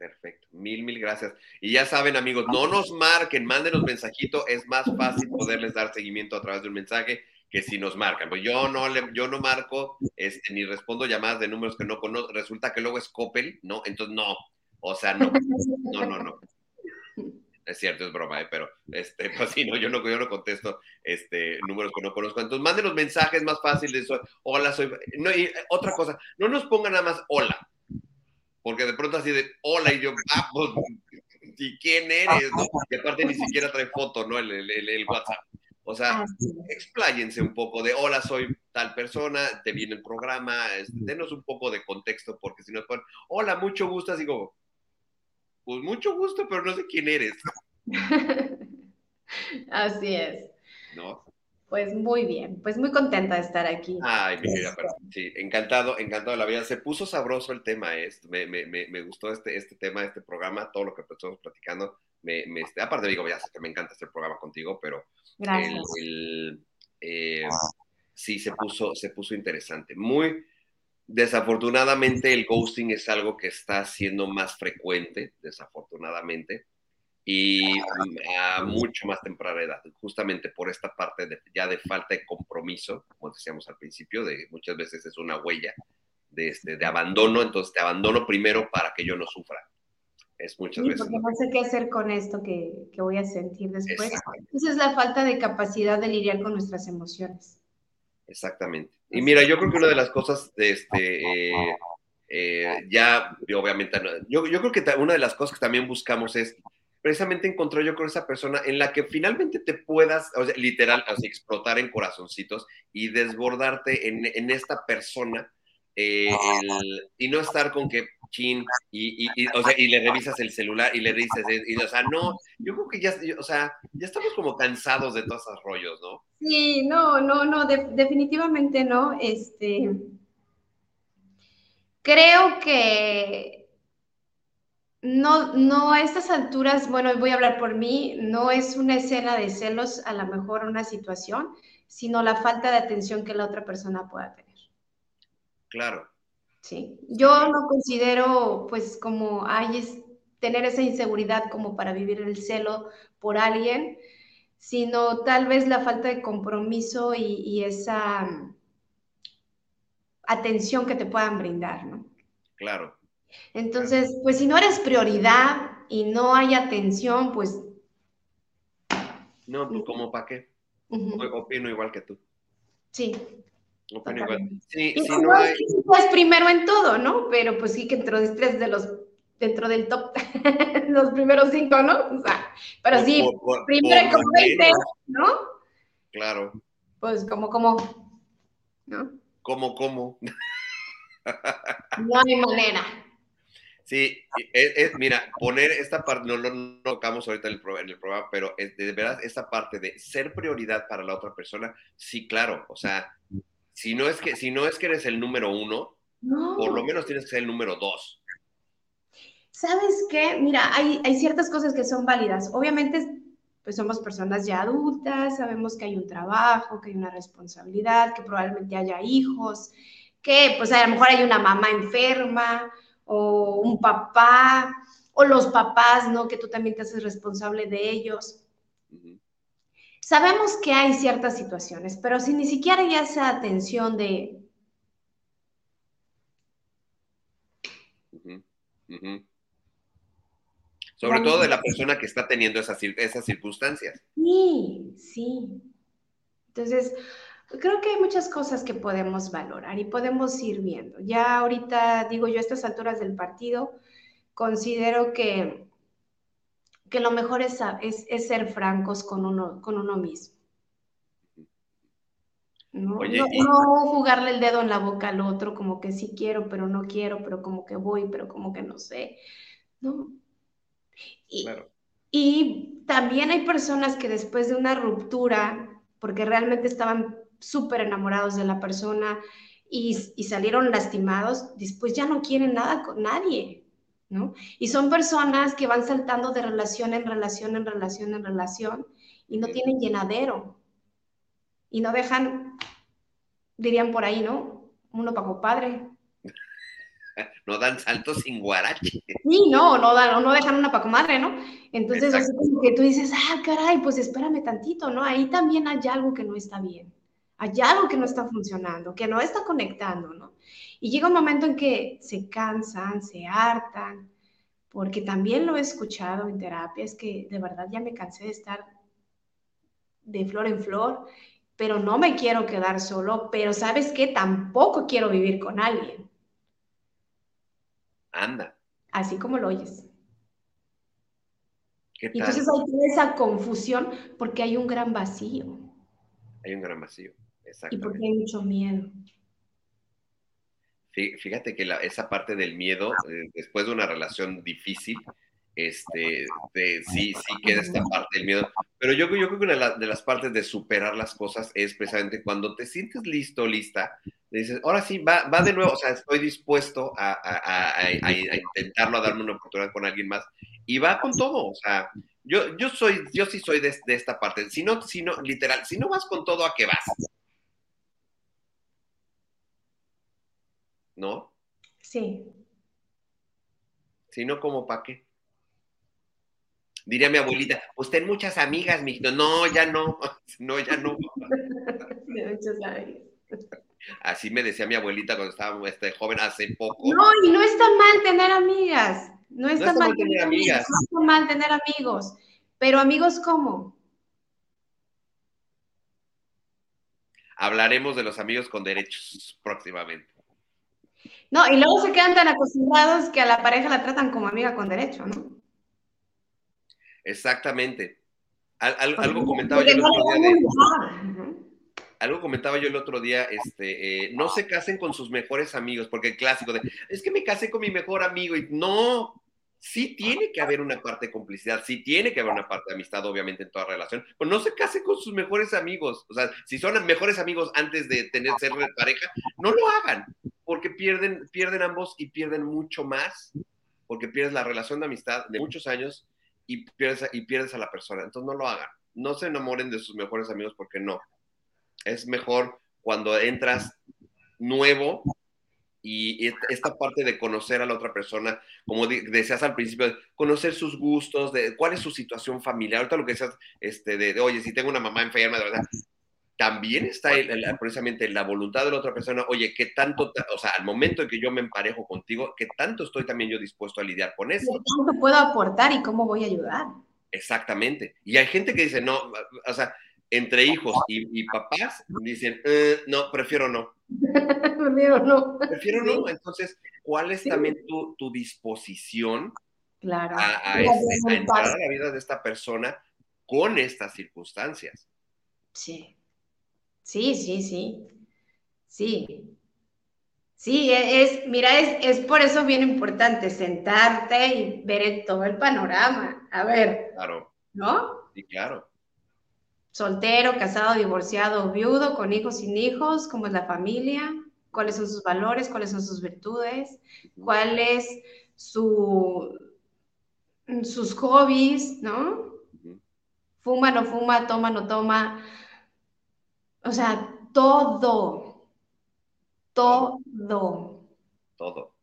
Perfecto, mil, mil gracias. Y ya saben, amigos, no nos marquen, mándenos mensajito, es más fácil poderles dar seguimiento a través de un mensaje que si nos marcan. Pues yo no, le, yo no marco este, ni respondo llamadas de números que no conozco. Resulta que luego es Coppel, ¿no? Entonces no. O sea, no. No, no, no. Es cierto, es broma, ¿eh? pero este, pues sí, no, yo no, yo no contesto este, números que no conozco. Entonces, mándenos mensajes más fáciles. Hola, soy. No, y otra cosa, no nos pongan nada más hola. Porque de pronto así de hola y yo, ah, pues, ¿y quién eres? ¿no? Y aparte ni siquiera trae foto, ¿no? el, el, el WhatsApp. O sea, expláyense un poco de, hola, soy tal persona, te viene el programa, este, denos un poco de contexto, porque si no ponen, hola, mucho gusto, así como, pues mucho gusto, pero no sé quién eres. así es. ¿No? Pues muy bien, pues muy contenta de estar aquí. Ay, mi este. sí, encantado, encantado de la vida. Se puso sabroso el tema, ¿eh? me, me, me, gustó este, este tema, este programa, todo lo que estamos platicando. Me, me, este, aparte digo, ya sé que me encanta hacer programa contigo, pero el, eh, sí se puso, se puso interesante. Muy desafortunadamente el ghosting es algo que está siendo más frecuente, desafortunadamente, y a mucho más temprana edad, justamente por esta parte de, ya de falta de compromiso, como decíamos al principio, de muchas veces es una huella de, este, de abandono, entonces te abandono primero para que yo no sufra es muchas veces. Porque no sé qué hacer con esto que, que voy a sentir después. Esa es la falta de capacidad de lidiar con nuestras emociones. Exactamente. Y mira, yo creo que una de las cosas, de este, eh, eh, ya, obviamente, yo, yo creo que una de las cosas que también buscamos es precisamente encontrar yo con esa persona en la que finalmente te puedas, o sea, literal, o explotar en corazoncitos y desbordarte en, en esta persona eh, y no estar con que chin y, y, o sea, y le revisas el celular y le dices, y, o sea, no, yo creo que ya, o sea, ya estamos como cansados de todos esos rollos, ¿no? Sí, no, no, no, definitivamente no. Este, creo que no, no a estas alturas, bueno, voy a hablar por mí, no es una escena de celos, a lo mejor una situación, sino la falta de atención que la otra persona pueda tener. Claro. Sí, yo no considero pues como hay es tener esa inseguridad como para vivir el celo por alguien, sino tal vez la falta de compromiso y, esa mm, atención que te puedan brindar, ¿no? Claro. Entonces, pues si no eres prioridad y no hay atención, pues... No, pues como para qué. Opino igual que tú. Sí. Sí, sí, no hay... es primero en todo, ¿no? Pero pues sí que dentro de tres de los dentro del top, los primeros cinco, ¿no? O sea, pero sí, primero como 20, ¿no? Claro. Pues como, como, ¿no? Como, como. no hay manera. Sí, es, mira, poner esta parte, no lo tocamos ahorita en el, programa, pero de verdad, esta parte de ser prioridad para la otra persona, sí, claro, o sea, si no es que, si no es que eres el número uno, por lo menos tienes que ser el número dos. ¿Sabes qué? Mira, hay, hay ciertas cosas que son válidas. Obviamente, pues somos personas ya adultas, sabemos que hay un trabajo, que hay una responsabilidad, que probablemente haya hijos, que pues a lo mejor hay una mamá enferma, o un papá, o los papás, ¿no? Que tú también te haces responsable de ellos. Sabemos que hay ciertas situaciones, pero si ni siquiera hay esa atención de... Sobre todo de la persona que está teniendo esas, esas circunstancias. Sí, sí. Entonces, creo que hay muchas cosas que podemos valorar y podemos ir viendo. Ya ahorita, digo yo, a estas alturas del partido, considero que, que lo mejor es, es, ser francos con uno, con uno mismo. No, jugarle el dedo en la boca al otro, como que sí quiero, pero no quiero, pero como que voy, pero como que no sé. No. Y, y también hay personas que después de una ruptura, porque realmente estaban súper enamorados de la persona y, salieron lastimados, después ya no quieren nada con nadie, ¿no? Y son personas que van saltando de relación en relación, en relación, en relación, y no tienen llenadero. Y no dejan, dirían por ahí, ¿no? Uno para compadre. No dan saltos sin guarache. Sí, no, no, dan, no dejan una para comadre, ¿no? Entonces, así que tú dices, ah, caray, pues espérame tantito, ¿no? Ahí también hay algo que no está bien hay algo que no está funcionando, que no está conectando, ¿no? Y llega un momento en que se cansan, se hartan, porque también lo he escuchado en terapia, es que de verdad ya me cansé de estar de flor en flor, pero no me quiero quedar solo, pero sabes qué, tampoco quiero vivir con alguien. Anda. Así como lo oyes. ¿Qué tal? Entonces hay esa confusión porque hay un gran vacío. Hay un gran vacío. Y porque hay mucho miedo. Fíjate que esa parte del miedo, eh, después de una relación difícil, este, sí, sí queda esta parte del miedo. Pero yo, yo creo que una de las partes de superar las cosas es precisamente cuando te sientes listo, lista, dices, ahora sí, va, va de nuevo, o sea, estoy dispuesto a, a, a, intentarlo, a darme una oportunidad con alguien más, y va con todo, o sea, yo, yo soy, yo sí soy de, de esta parte, si no, si no, literal, si no vas con todo, ¿a qué vas? ¿No? Sí. Si no, ¿cómo para qué? Diría mi abuelita, usted muchas amigas, mi No, ya no, no, ya no. Así me decía mi abuelita cuando estaba este, joven hace poco. No, y no está mal tener amigas. No está, mal tener amigas. No está mal tener amigos. Pero amigos, ¿cómo? Hablaremos de los amigos con derechos próximamente. No, y luego se quedan tan acostumbrados que a la pareja la tratan como amiga con derecho, ¿no? Exactamente. algo comentaba yo el otro día. algo comentaba yo el otro día, este, eh, no se casen con sus mejores amigos, porque el clásico de, es que me casé con mi mejor amigo y no, sí tiene que haber una parte de complicidad, sí tiene que haber una parte de amistad, obviamente, en toda relación, pero no se case con sus mejores amigos. O sea, si son mejores amigos antes de tener ser pareja, no lo hagan porque pierden, pierden ambos y pierden mucho más, porque pierdes la relación de amistad de muchos años y pierdes, y pierdes a la persona. Entonces no lo hagan. No se enamoren de sus mejores amigos porque no. Es mejor cuando entras nuevo y esta parte de conocer a la otra persona, como decías al principio, conocer sus gustos, de cuál es su situación familiar, ahorita lo que decías, este, de, de oye, si tengo una mamá enferma, de verdad, también está precisamente la voluntad de la otra persona, oye, ¿qué tanto, o sea, al momento en que yo me emparejo contigo, ¿qué tanto estoy también yo dispuesto a lidiar con eso? ¿Qué tanto puedo aportar y cómo voy a ayudar? Exactamente. Y hay gente que dice, no, o sea, entre hijos y, papás dicen, eh, no, prefiero no. prefiero no. Prefiero no. Entonces, ¿cuál es también tu, tu disposición claro. a, este, a, entrar a la vida de esta persona con estas circunstancias? Sí. Sí, sí, sí. Sí. Sí, e, es, mira, es, es por eso bien importante sentarte y ver todo el panorama. A ver. Claro. ¿No? Sí, claro soltero, casado, divorciado, viudo, con hijos, sin hijos, cómo es la familia, cuáles son sus valores, cuáles son sus virtudes, cuál es su, sus hobbies, ¿no? Fuma, no fuma, toma, no toma. O sea, todo, todo. Todo.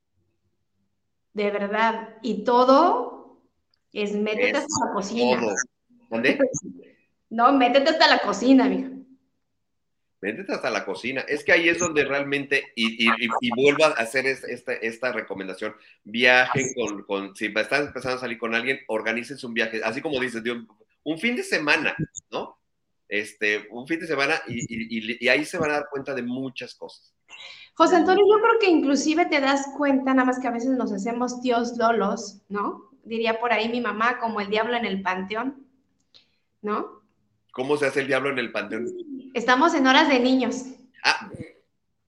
De verdad. Y todo es métete hasta la cocina. Todo. ¿Dónde? No, métete hasta la cocina, mija. Métete hasta la cocina. Es que ahí es donde realmente, y, y, vuelvo a hacer esta, esta recomendación, viajen con, con, si están empezando a salir con alguien, organícense un viaje, así como dices, un, fin de semana, ¿no? Este, un fin de semana y, y ahí se van a dar cuenta de muchas cosas. José Antonio, yo creo que inclusive te das cuenta, nada más que a veces nos hacemos tíos lolos, ¿no? Diría por ahí mi mamá, como el diablo en el panteón, ¿no? ¿Cómo se hace el diablo en el panteón? Estamos en horas de niños. Ah,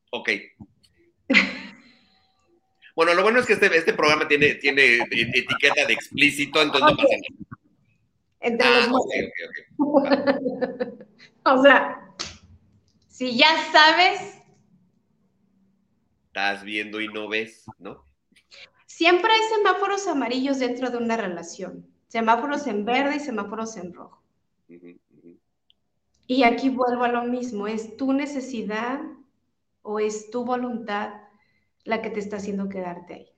ok. Bueno, lo bueno es que este, este programa tiene, tiene etiqueta de explícito, entonces no pasa nada. Entre ah, los okay, O sea, si ya sabes. Estás viendo y no ves, ¿no? Siempre hay semáforos amarillos dentro de una relación. Semáforos en verde y semáforos en rojo. Y aquí vuelvo a lo mismo, ¿es tu necesidad o es tu voluntad la que te está haciendo quedarte ahí?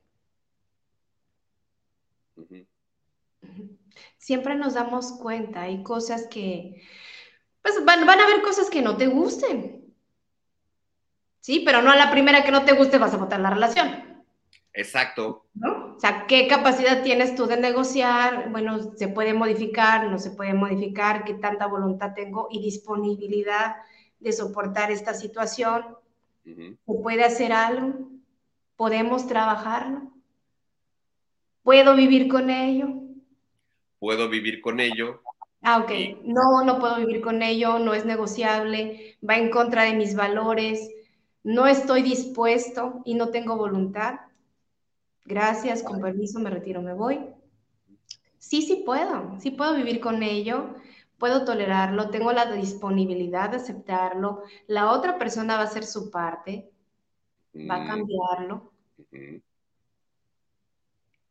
Siempre nos damos cuenta, hay cosas que, pues van, van a haber cosas que no te gusten. Sí, pero no a la primera que no te guste vas a botar la relación. Exacto. ¿No? O sea, ¿qué capacidad tienes tú de negociar? Bueno, se puede modificar, no se puede modificar, qué tanta voluntad tengo y disponibilidad de soportar esta situación. ¿Se puede hacer algo? ¿Podemos trabajarlo? ¿Puedo vivir con ello? ¿Puedo vivir con ello? Ah, ok. No, no puedo vivir con ello, no es negociable, va en contra de mis valores, no estoy dispuesto y no tengo voluntad gracias, con permiso, me retiro, me voy. Sí, sí puedo, sí puedo vivir con ello, puedo tolerarlo, tengo la disponibilidad de aceptarlo, la otra persona va a hacer su parte, va a cambiarlo.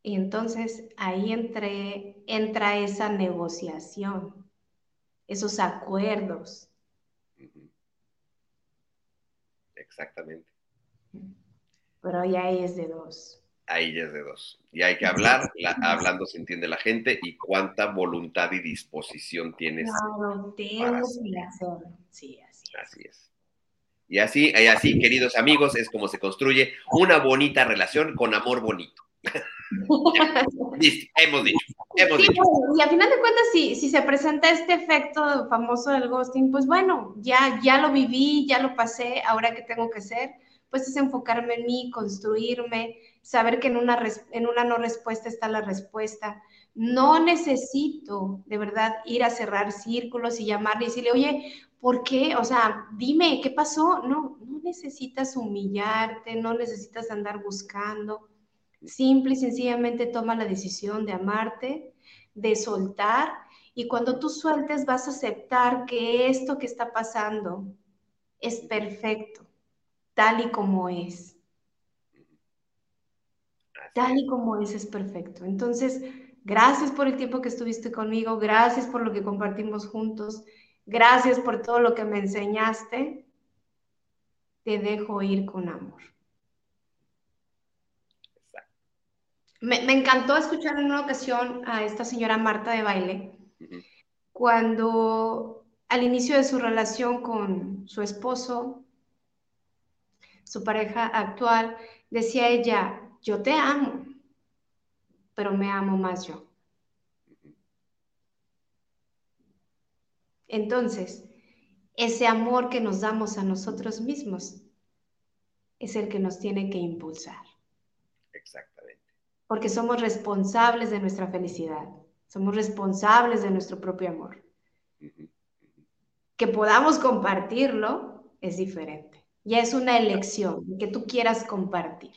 Y entonces ahí entre, entra esa negociación, esos acuerdos. Exactamente. Pero ya es de dos ahí ya es de dos. Y hay que hablar, hablando se entiende la gente y cuánta voluntad y disposición tienes. Claro, tengo Sí, así es. Así es. Y así, y así, queridos amigos, es como se construye una bonita relación con amor bonito. Listo, hemos dicho. Hemos dicho. y a final de cuentas, si, si se presenta este efecto famoso del ghosting, pues bueno, ya, ya lo viví, ya lo pasé, ahora qué tengo que hacer, pues es enfocarme en mí, construirme, saber que en una, en una no respuesta está la respuesta. No necesito, de verdad, ir a cerrar círculos y llamarle y decirle, oye, ¿por qué? O sea, dime, ¿qué pasó? No, no necesitas humillarte, no necesitas andar buscando. Simple y sencillamente toma la decisión de amarte, de soltar, y cuando tú sueltes vas a aceptar que esto que está pasando es perfecto, tal y como es tal y como es, es perfecto. Entonces, gracias por el tiempo que estuviste conmigo, gracias por lo que compartimos juntos, gracias por todo lo que me enseñaste. Te dejo ir con amor. Me, me, encantó escuchar en una ocasión a esta señora Marta de baile, cuando al inicio de su relación con su esposo, su pareja actual, decía ella, yo te amo, pero me amo más yo. Entonces, ese amor que nos damos a nosotros mismos es el que nos tiene que impulsar. Exactamente. Porque somos responsables de nuestra felicidad, somos responsables de nuestro propio amor. Que podamos compartirlo es diferente. Ya es una elección que tú quieras compartir.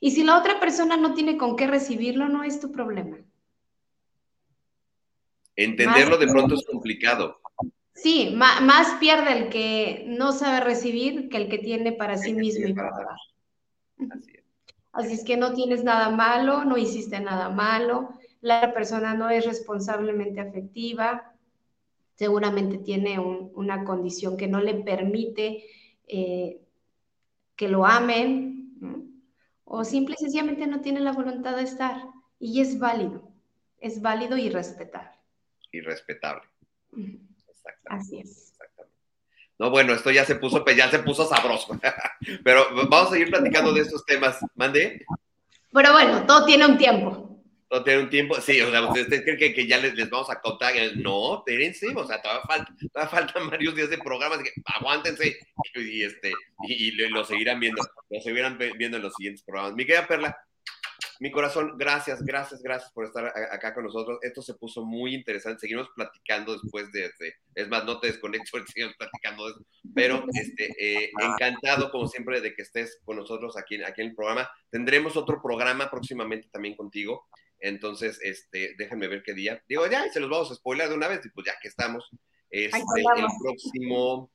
Y si la otra persona no tiene con qué recibirlo, no es tu problema. Entenderlo de pronto es complicado. Sí, más, pierde el que no sabe recibir que el que tiene para sí mismo y para dar. Así es. Así es que no tienes nada malo, no hiciste nada malo, la persona no es responsablemente afectiva, seguramente tiene una condición que no le permite eh, que lo amen, o simple y sencillamente no tiene la voluntad de estar. Y es válido, es válido y respetable. Y respetable. Así es. No, bueno, esto ya se puso, pues, ya se puso sabroso. Pero vamos a seguir platicando de estos temas. ¿Mande? Pero bueno, todo tiene un tiempo. Todo tiene un tiempo. Sí, o sea, ustedes creen que, ya les, vamos a contar. No, espérense, o sea, todavía, falta, todavía faltan varios días de programas, que aguántense y, este, y, lo seguirán viendo, lo seguirán viendo en los siguientes programas. Mi querida Perla, mi corazón, gracias, gracias, gracias por estar acá con nosotros. Esto se puso muy interesante. Seguimos platicando después de, es más, no te desconecto, seguimos platicando de eso. Pero este, eh, encantado, como siempre, de que estés con nosotros aquí, aquí en el programa. Tendremos otro programa próximamente también contigo. Entonces, este, déjenme ver qué día. Digo, ya, se los vamos a spoiler de una vez, y pues ya que estamos. Este, el próximo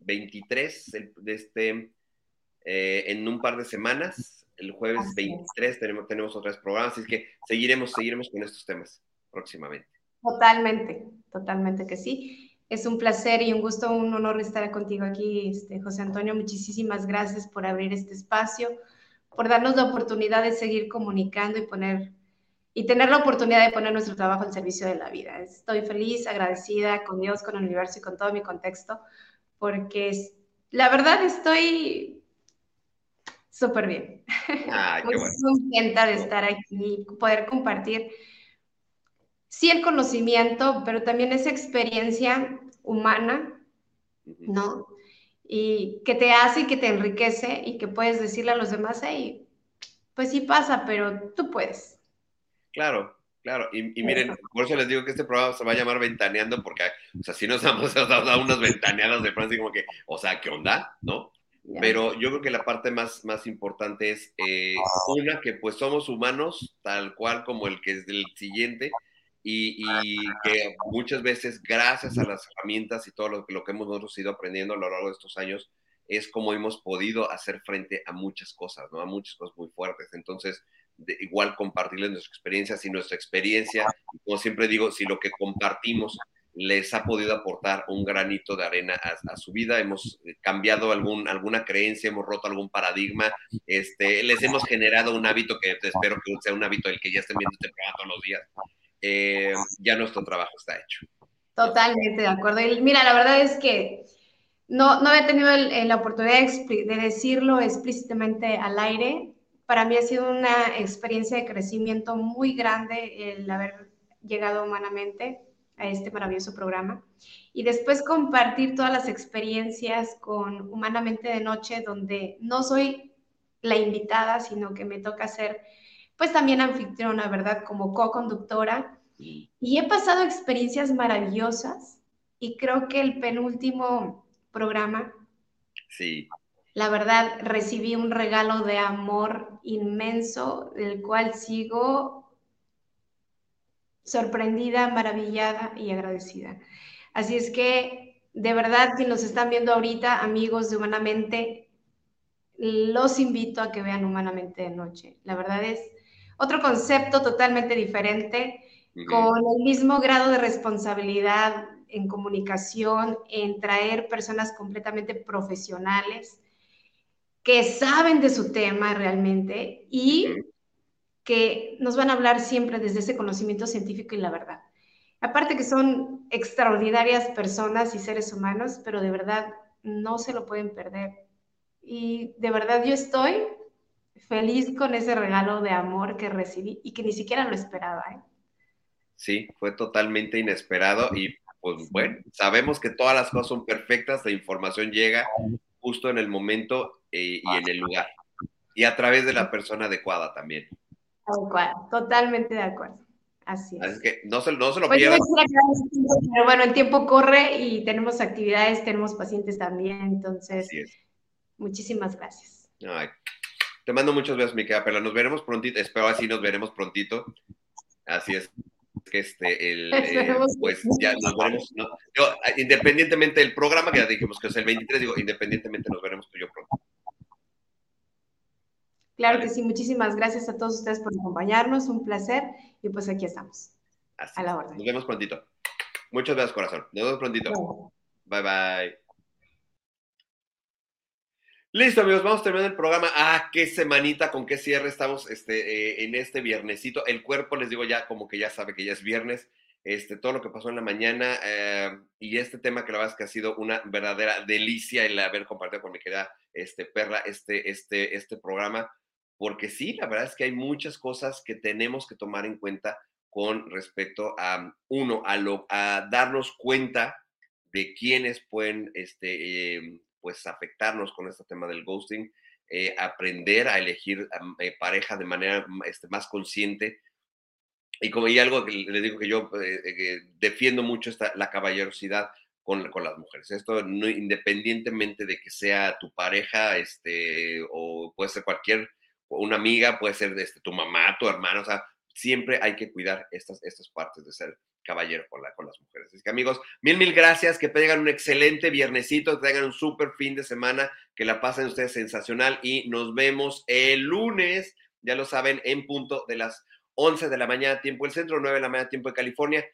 23 de este, eh, en un par de semanas el jueves 23 tenemos, tenemos otros programas, así que seguiremos, seguiremos con estos temas próximamente. Totalmente, totalmente que sí. Es un placer y un gusto, un honor estar contigo aquí, este, José Antonio. Muchísimas gracias por abrir este espacio, por darnos la oportunidad de seguir comunicando y poner y tener la oportunidad de poner nuestro trabajo al servicio de la vida. Estoy feliz, agradecida con Dios, con el universo y con todo mi contexto, porque la verdad estoy Súper bien. Ah, Muy contenta de estar aquí, poder compartir, sí, el conocimiento, pero también esa experiencia humana, ¿no? Y que te hace y que te enriquece y que puedes decirle a los demás, hey, pues sí pasa, pero tú puedes. Claro, Claro, y, miren, por eso les digo que este programa se va a llamar Ventaneando, porque, o sea, si nos hemos dado unas ventaneadas de Francia, como que, o sea, ¿qué onda? ¿No? Pero yo creo que la parte más, más importante es, eh, una, que pues somos humanos, tal cual como el que es del siguiente, y, que muchas veces, gracias a las herramientas y todo lo, lo que hemos nosotros ido aprendiendo a lo largo de estos años, es como hemos podido hacer frente a muchas cosas, ¿no? A muchas cosas muy fuertes. Entonces, igual compartirles nuestra experiencia, si nuestra experiencia, como siempre digo, si lo que compartimos les ha podido aportar un granito de arena a, su vida. Hemos cambiado algún, alguna creencia, hemos roto algún paradigma, este, les hemos generado un hábito que espero que sea un hábito del que ya estén viendo este todos los días. Eh, ya nuestro trabajo está hecho. Totalmente de acuerdo. Y mira, la verdad es que no, no había tenido la oportunidad de decirlo explícitamente al aire. Para mí ha sido una experiencia de crecimiento muy grande el haber llegado humanamente a este maravilloso programa. Y después compartir todas las experiencias con Humanamente de Noche, donde no soy la invitada, sino que me toca ser, pues también anfitriona, ¿verdad? Como co-conductora. Y he pasado experiencias maravillosas y creo que el penúltimo programa, sí. la verdad, recibí un regalo de amor inmenso, del cual sigo sorprendida, maravillada y agradecida. Así es que, de verdad, si nos están viendo ahorita, amigos de Humanamente, los invito a que vean Humanamente de Noche. La verdad es otro concepto totalmente diferente, con el mismo grado de responsabilidad en comunicación, en traer personas completamente profesionales que saben de su tema realmente y que nos van a hablar siempre desde ese conocimiento científico y la verdad. Aparte que son extraordinarias personas y seres humanos, pero de verdad no se lo pueden perder. Y de verdad yo estoy feliz con ese regalo de amor que recibí y que ni siquiera lo esperaba. ¿eh? Sí, fue totalmente inesperado y pues bueno, sabemos que todas las cosas son perfectas, la información llega justo en el momento eh, y en el lugar. Y a través de la persona adecuada también. Totalmente de acuerdo. Así es. Así que no se, no se lo pues pierdan. Pero bueno, el tiempo corre y tenemos actividades, tenemos pacientes también, entonces. Muchísimas gracias. te mando muchos besos, mi querida Nos veremos prontito. Espero así nos veremos prontito. Así es. Que este, el, eh, pues ya nos veremos. independientemente del programa, que ya dijimos que es el 23, digo, independientemente nos veremos tú y yo pronto. Claro que sí, muchísimas gracias a todos ustedes por acompañarnos, un placer y pues aquí estamos. a la orden. Nos vemos prontito. Muchas gracias, corazón. Nos vemos prontito. Bye bye. Listo, amigos, vamos terminando el programa. Ah, qué semanita, con qué cierre estamos este, eh, en este viernesito. El cuerpo, les digo ya, como que ya sabe que ya es viernes. Este, todo lo que pasó en la mañana eh, y este tema que la verdad es que ha sido una verdadera delicia el haber compartido con mi querida este, Perla este, este, este programa porque sí, la verdad es que hay muchas cosas que tenemos que tomar en cuenta con respecto a, uno, a, lo, a darnos cuenta de quiénes pueden este, em, pues afectarnos con este tema del ghosting, eh, aprender a elegir eh, pareja de manera este, más consciente. Y como hay algo que le digo que yo eh, defiendo mucho esta, la caballerosidad con, con, las mujeres. Esto no, independientemente de que sea tu pareja este, o puede ser cualquier una amiga, puede ser este, tu mamá, tu hermano, o sea, siempre hay que cuidar estas, estas partes de ser caballero con, la, con las mujeres. Así que amigos, mil, mil gracias, que tengan un excelente viernesito, que tengan un súper fin de semana, que la pasen ustedes sensacional y nos vemos el lunes, ya lo saben, en punto de las 11 de la mañana, tiempo del centro, 9 de la mañana, tiempo de California,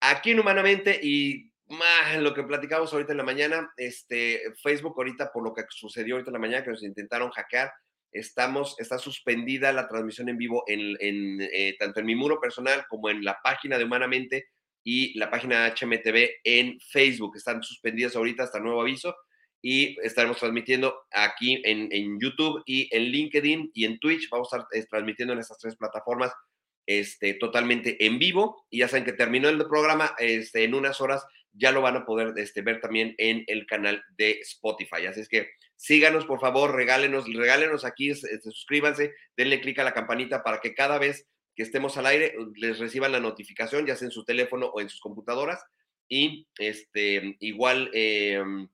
aquí en Humanamente y más lo que platicamos ahorita en la mañana, este, Facebook ahorita por lo que sucedió ahorita en la mañana, que nos intentaron hackear, estamos, está suspendida la transmisión en vivo en, eh, tanto en mi muro personal como en la página de Humanamente y la página HMTV en Facebook. Están suspendidas ahorita hasta nuevo aviso y estaremos transmitiendo aquí en, YouTube y en LinkedIn y en Twitch. Vamos a estar eh, transmitiendo en estas tres plataformas este, totalmente en vivo. Y ya saben que terminó el programa este, en unas horas ya lo van a poder este, ver también en el canal de Spotify. Así es que síganos, por favor, regálenos, regálenos aquí, este, suscríbanse, denle clic a la campanita para que cada vez que estemos al aire les reciban la notificación, ya sea en su teléfono o en sus computadoras. Y este, igual em,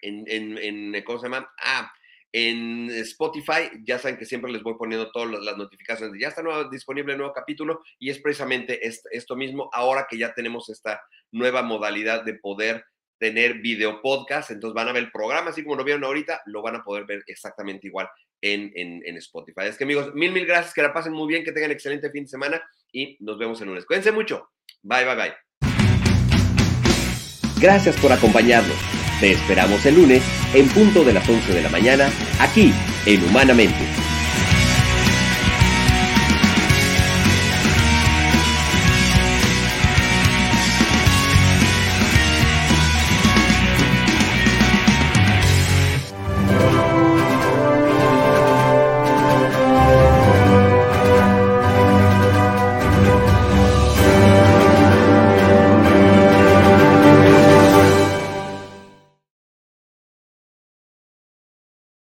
en, ¿cómo se llama? Ah, en Spotify, ya saben que siempre les voy poniendo todas las notificaciones. Ya está disponible el nuevo capítulo y es precisamente esto mismo, ahora que ya tenemos esta nueva modalidad de poder tener video podcast, entonces van a ver el programa, así como lo vieron ahorita, lo van a poder ver exactamente igual en, en, Spotify. Es que amigos, mil, mil gracias, que la pasen muy bien, que tengan excelente fin de semana y nos vemos el lunes. Cuídense mucho. Bye, bye, bye. Gracias por acompañarnos. Te esperamos el lunes en punto de las 11 de la mañana, aquí en Humanamente